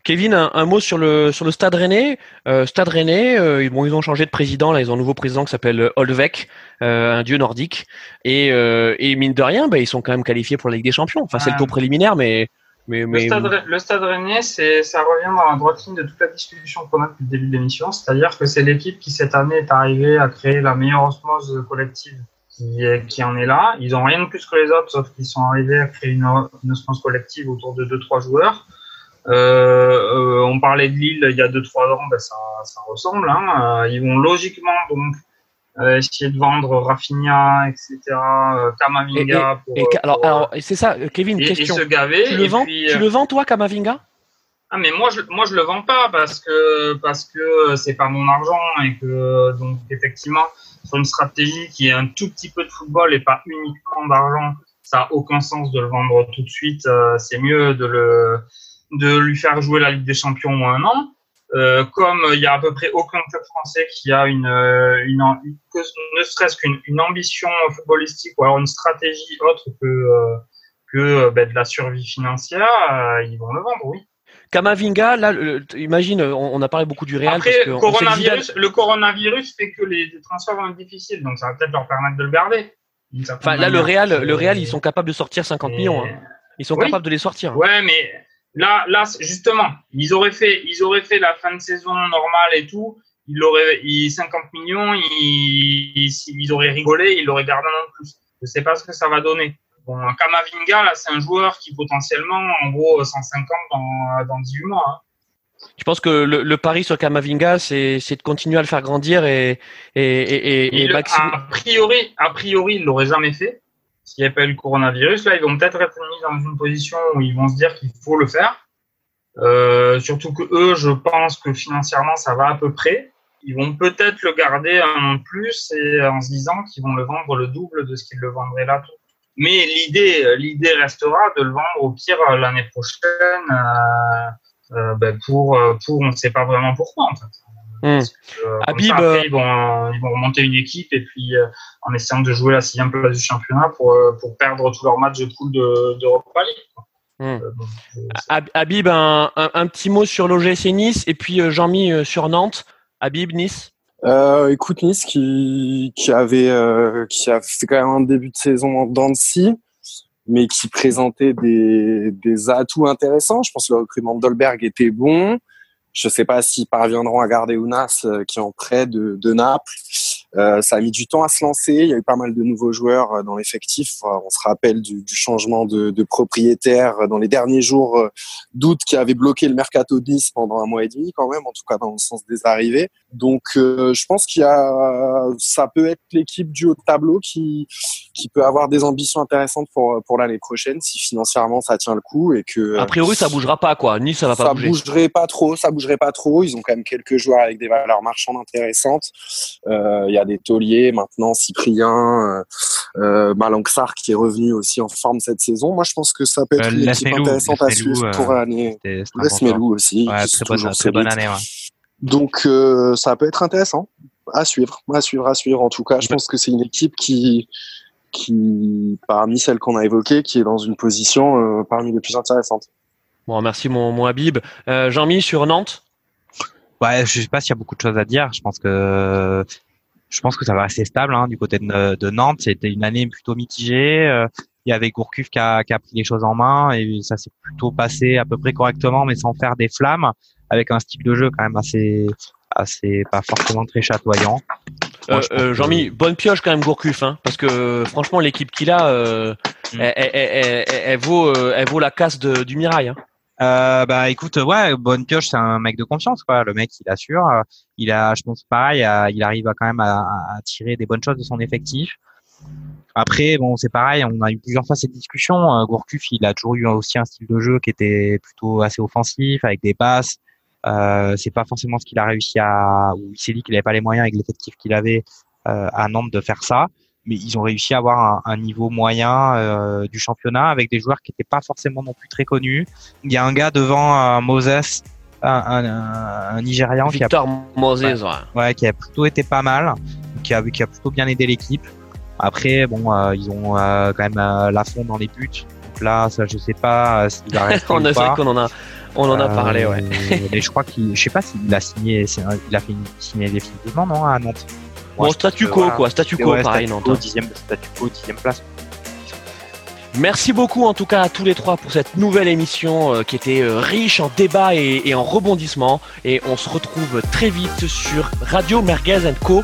Kevin, un, mot sur le sur le Stade Rennais. Euh, Stade Rennais, euh, bon, ils ont changé de président. Là, ils ont un nouveau président qui s'appelle Olvek, euh, un dieu nordique. Et, euh, et mine de rien, bah, ils sont quand même qualifiés pour la Ligue des Champions. Enfin, c'est le tour préliminaire, mais le, stade, le Stade Rennais, ça revient dans la droite ligne de toute la discussion qu'on a depuis le début de l'émission, c'est-à-dire que c'est l'équipe qui cette année est arrivée à créer la meilleure osmose collective qui, qui en est là. Ils ont rien de plus que les autres, sauf qu'ils sont arrivés à créer une, osmose collective autour de deux trois joueurs. Euh, euh, on parlait de Lille il y a deux trois ans, ben ça, ça ressemble. Hein. Euh, ils vont logiquement donc euh, essayer de vendre Rafinha, etc., Kamavinga. Et, pour, alors, alors c'est ça, Kevin, question. Et se gaver, tu, le vends, puis, tu le vends, toi, Kamavinga? Ah mais moi je moi je le vends pas parce que parce que c'est pas mon argent et que donc effectivement sur une stratégie qui est un tout petit peu de football et pas uniquement d'argent ça a aucun sens de le vendre tout de suite c'est mieux de le de lui faire jouer la Ligue des Champions ou un an euh, comme il y a à peu près aucun club français qui a une, euh, une, ne serait-ce qu'une ambition footballistique ou alors une stratégie autre que, euh, que ben, de la survie financière, ils vont le vendre, oui. Kamavinga, là, imagine, on, a parlé beaucoup du Real. Après, parce que coronavirus, le coronavirus fait que les, transferts vont être difficiles, donc ça va peut-être leur permettre de le garder. Enfin, là, le Real, le Real, ils sont capables de sortir 50 millions. Hein. Ils sont capables de les sortir. Ouais, mais Là, là, justement, ils auraient fait, ils auraient fait la fin de saison normale et tout. Ils auraient, ils, 50 millions, ils, ils, auraient rigolé, ils l'auraient gardé de plus. Je sais pas ce que ça va donner. Bon, Kamavinga, là, c'est un joueur qui potentiellement, en gros, 150 dans, dans 18 mois. Hein. Je pense que le, le pari sur Kamavinga, c'est de continuer à le faire grandir et, et, et, et, A priori, a priori, il l'aurait jamais fait s'il n'y pas eu le coronavirus, là, ils vont peut-être être mis dans une position où ils vont se dire qu'il faut le faire. Euh, surtout que eux, je pense que financièrement, ça va à peu près. Ils vont peut-être le garder un an de plus et en se disant qu'ils vont le vendre le double de ce qu'ils le vendraient là. Mais l'idée, l'idée restera de le vendre au pire l'année prochaine euh, euh, ben pour, pour on ne sait pas vraiment pourquoi en fait. Hmm. Euh, Habib, euh, ils, vont, ils vont remonter une équipe et puis euh, en essayant de jouer la sixième place du championnat pour, pour perdre tous leurs matchs de poule d'Europa de, League. Hmm. Habib, un, un, petit mot sur l'OGC Nice et puis Jean-Mi sur Nantes. Habib, Nice euh, écoute Nice qui, qui avait qui a fait quand même un début de saison en dents mais qui présentait des, des atouts intéressants. Je pense que le recrutement de Dolberg était bon. Je ne sais pas s'ils parviendront à garder Ounas euh, qui est en prêt de, Naples. Euh, ça a mis du temps à se lancer. Il y a eu pas mal de nouveaux joueurs euh, dans l'effectif. Euh, on se rappelle du, changement de, propriétaire dans les derniers jours d'août qui avait bloqué le mercato de Nice pendant un mois et demi quand même, en tout cas dans le sens des arrivées. Donc euh, je pense qu'il y a, ça peut être l'équipe du haut de tableau qui qui peut avoir des ambitions intéressantes pour pour l'année prochaine si financièrement ça tient le coup et que. A priori ça bougera pas quoi. Nice ça va pas bouger. Ça bougerait pas trop. Ça bougerait pas trop. Ils ont quand même quelques joueurs avec des valeurs marchandes intéressantes. Il y a des tauliers maintenant, Cyprien, euh, euh Malanxar qui est revenu aussi en forme cette saison. Moi, je pense que ça peut être euh, une équipe intéressante à suivre pour euh, l'année. Lesmelou aussi. Ouais, très, bonne, très bonne année. Ouais. Donc, euh, ça peut être intéressant à suivre, à suivre, à suivre. En tout cas, je pense que c'est une équipe qui, qui, parmi celles qu'on a évoquées, qui est dans une position euh, parmi les plus intéressantes. Bon, merci mon, mon Habib. Euh, Jean-Mi sur Nantes? Ouais, je sais pas s'il y a beaucoup de choses à dire. Je pense que je pense que ça va rester stable hein, du côté de, de Nantes. C'était une année plutôt mitigée. Euh, il y avait Gourcuff qui a, qui a, pris les choses en main et ça s'est plutôt passé à peu près correctement, mais sans faire des flammes, avec un style de jeu quand même assez, assez pas forcément très chatoyant. Euh, euh, Jean-Mi, bonne pioche quand même Gourcuff, hein, parce que franchement l'équipe qu'il a, euh, mm. elle, elle, elle, elle, vaut, elle vaut la casse de, du Mirail. Hein. Euh, bah écoute, ouais, bonne pioche, c'est un mec de confiance, quoi. Le mec, il assure. Il a, je pense, pareil, il arrive à quand même à, à, tirer des bonnes choses de son effectif. Après, bon, c'est pareil, on a eu plusieurs fois cette discussion. Euh, Gourcuff, il a toujours eu aussi un style de jeu qui était plutôt assez offensif, avec des passes. Euh, c'est pas forcément ce qu'il a réussi à, ou il s'est dit qu'il avait pas les moyens avec l'effectif qu'il avait à Nantes de faire ça mais ils ont réussi à avoir un, niveau moyen euh, du championnat avec des joueurs qui n'étaient pas forcément non plus très connus. Il y a un gars devant euh, Moses, un, un, un, Nigérian qui a, Moses, ouais. qui a plutôt été pas mal, qui a, qui a plutôt bien aidé l'équipe. Après, bon, euh, ils ont quand même la fond dans les buts. Donc là, ça, je sais pas s'il va *laughs* rester on a pas. qu'on en a, on en a parlé, ouais. *laughs* mais je crois qu'il, je sais pas s'il a signé, il a signer définitivement, non, à Nantes? Bon, statu quo, quoi. Statu quo, pareil, non Dixième, statu quo, dixième place. Merci beaucoup en tout cas à tous les trois pour cette nouvelle émission euh, qui était euh, riche en débats et, et, en rebondissements. Et on se retrouve très vite sur Radio Merguez Co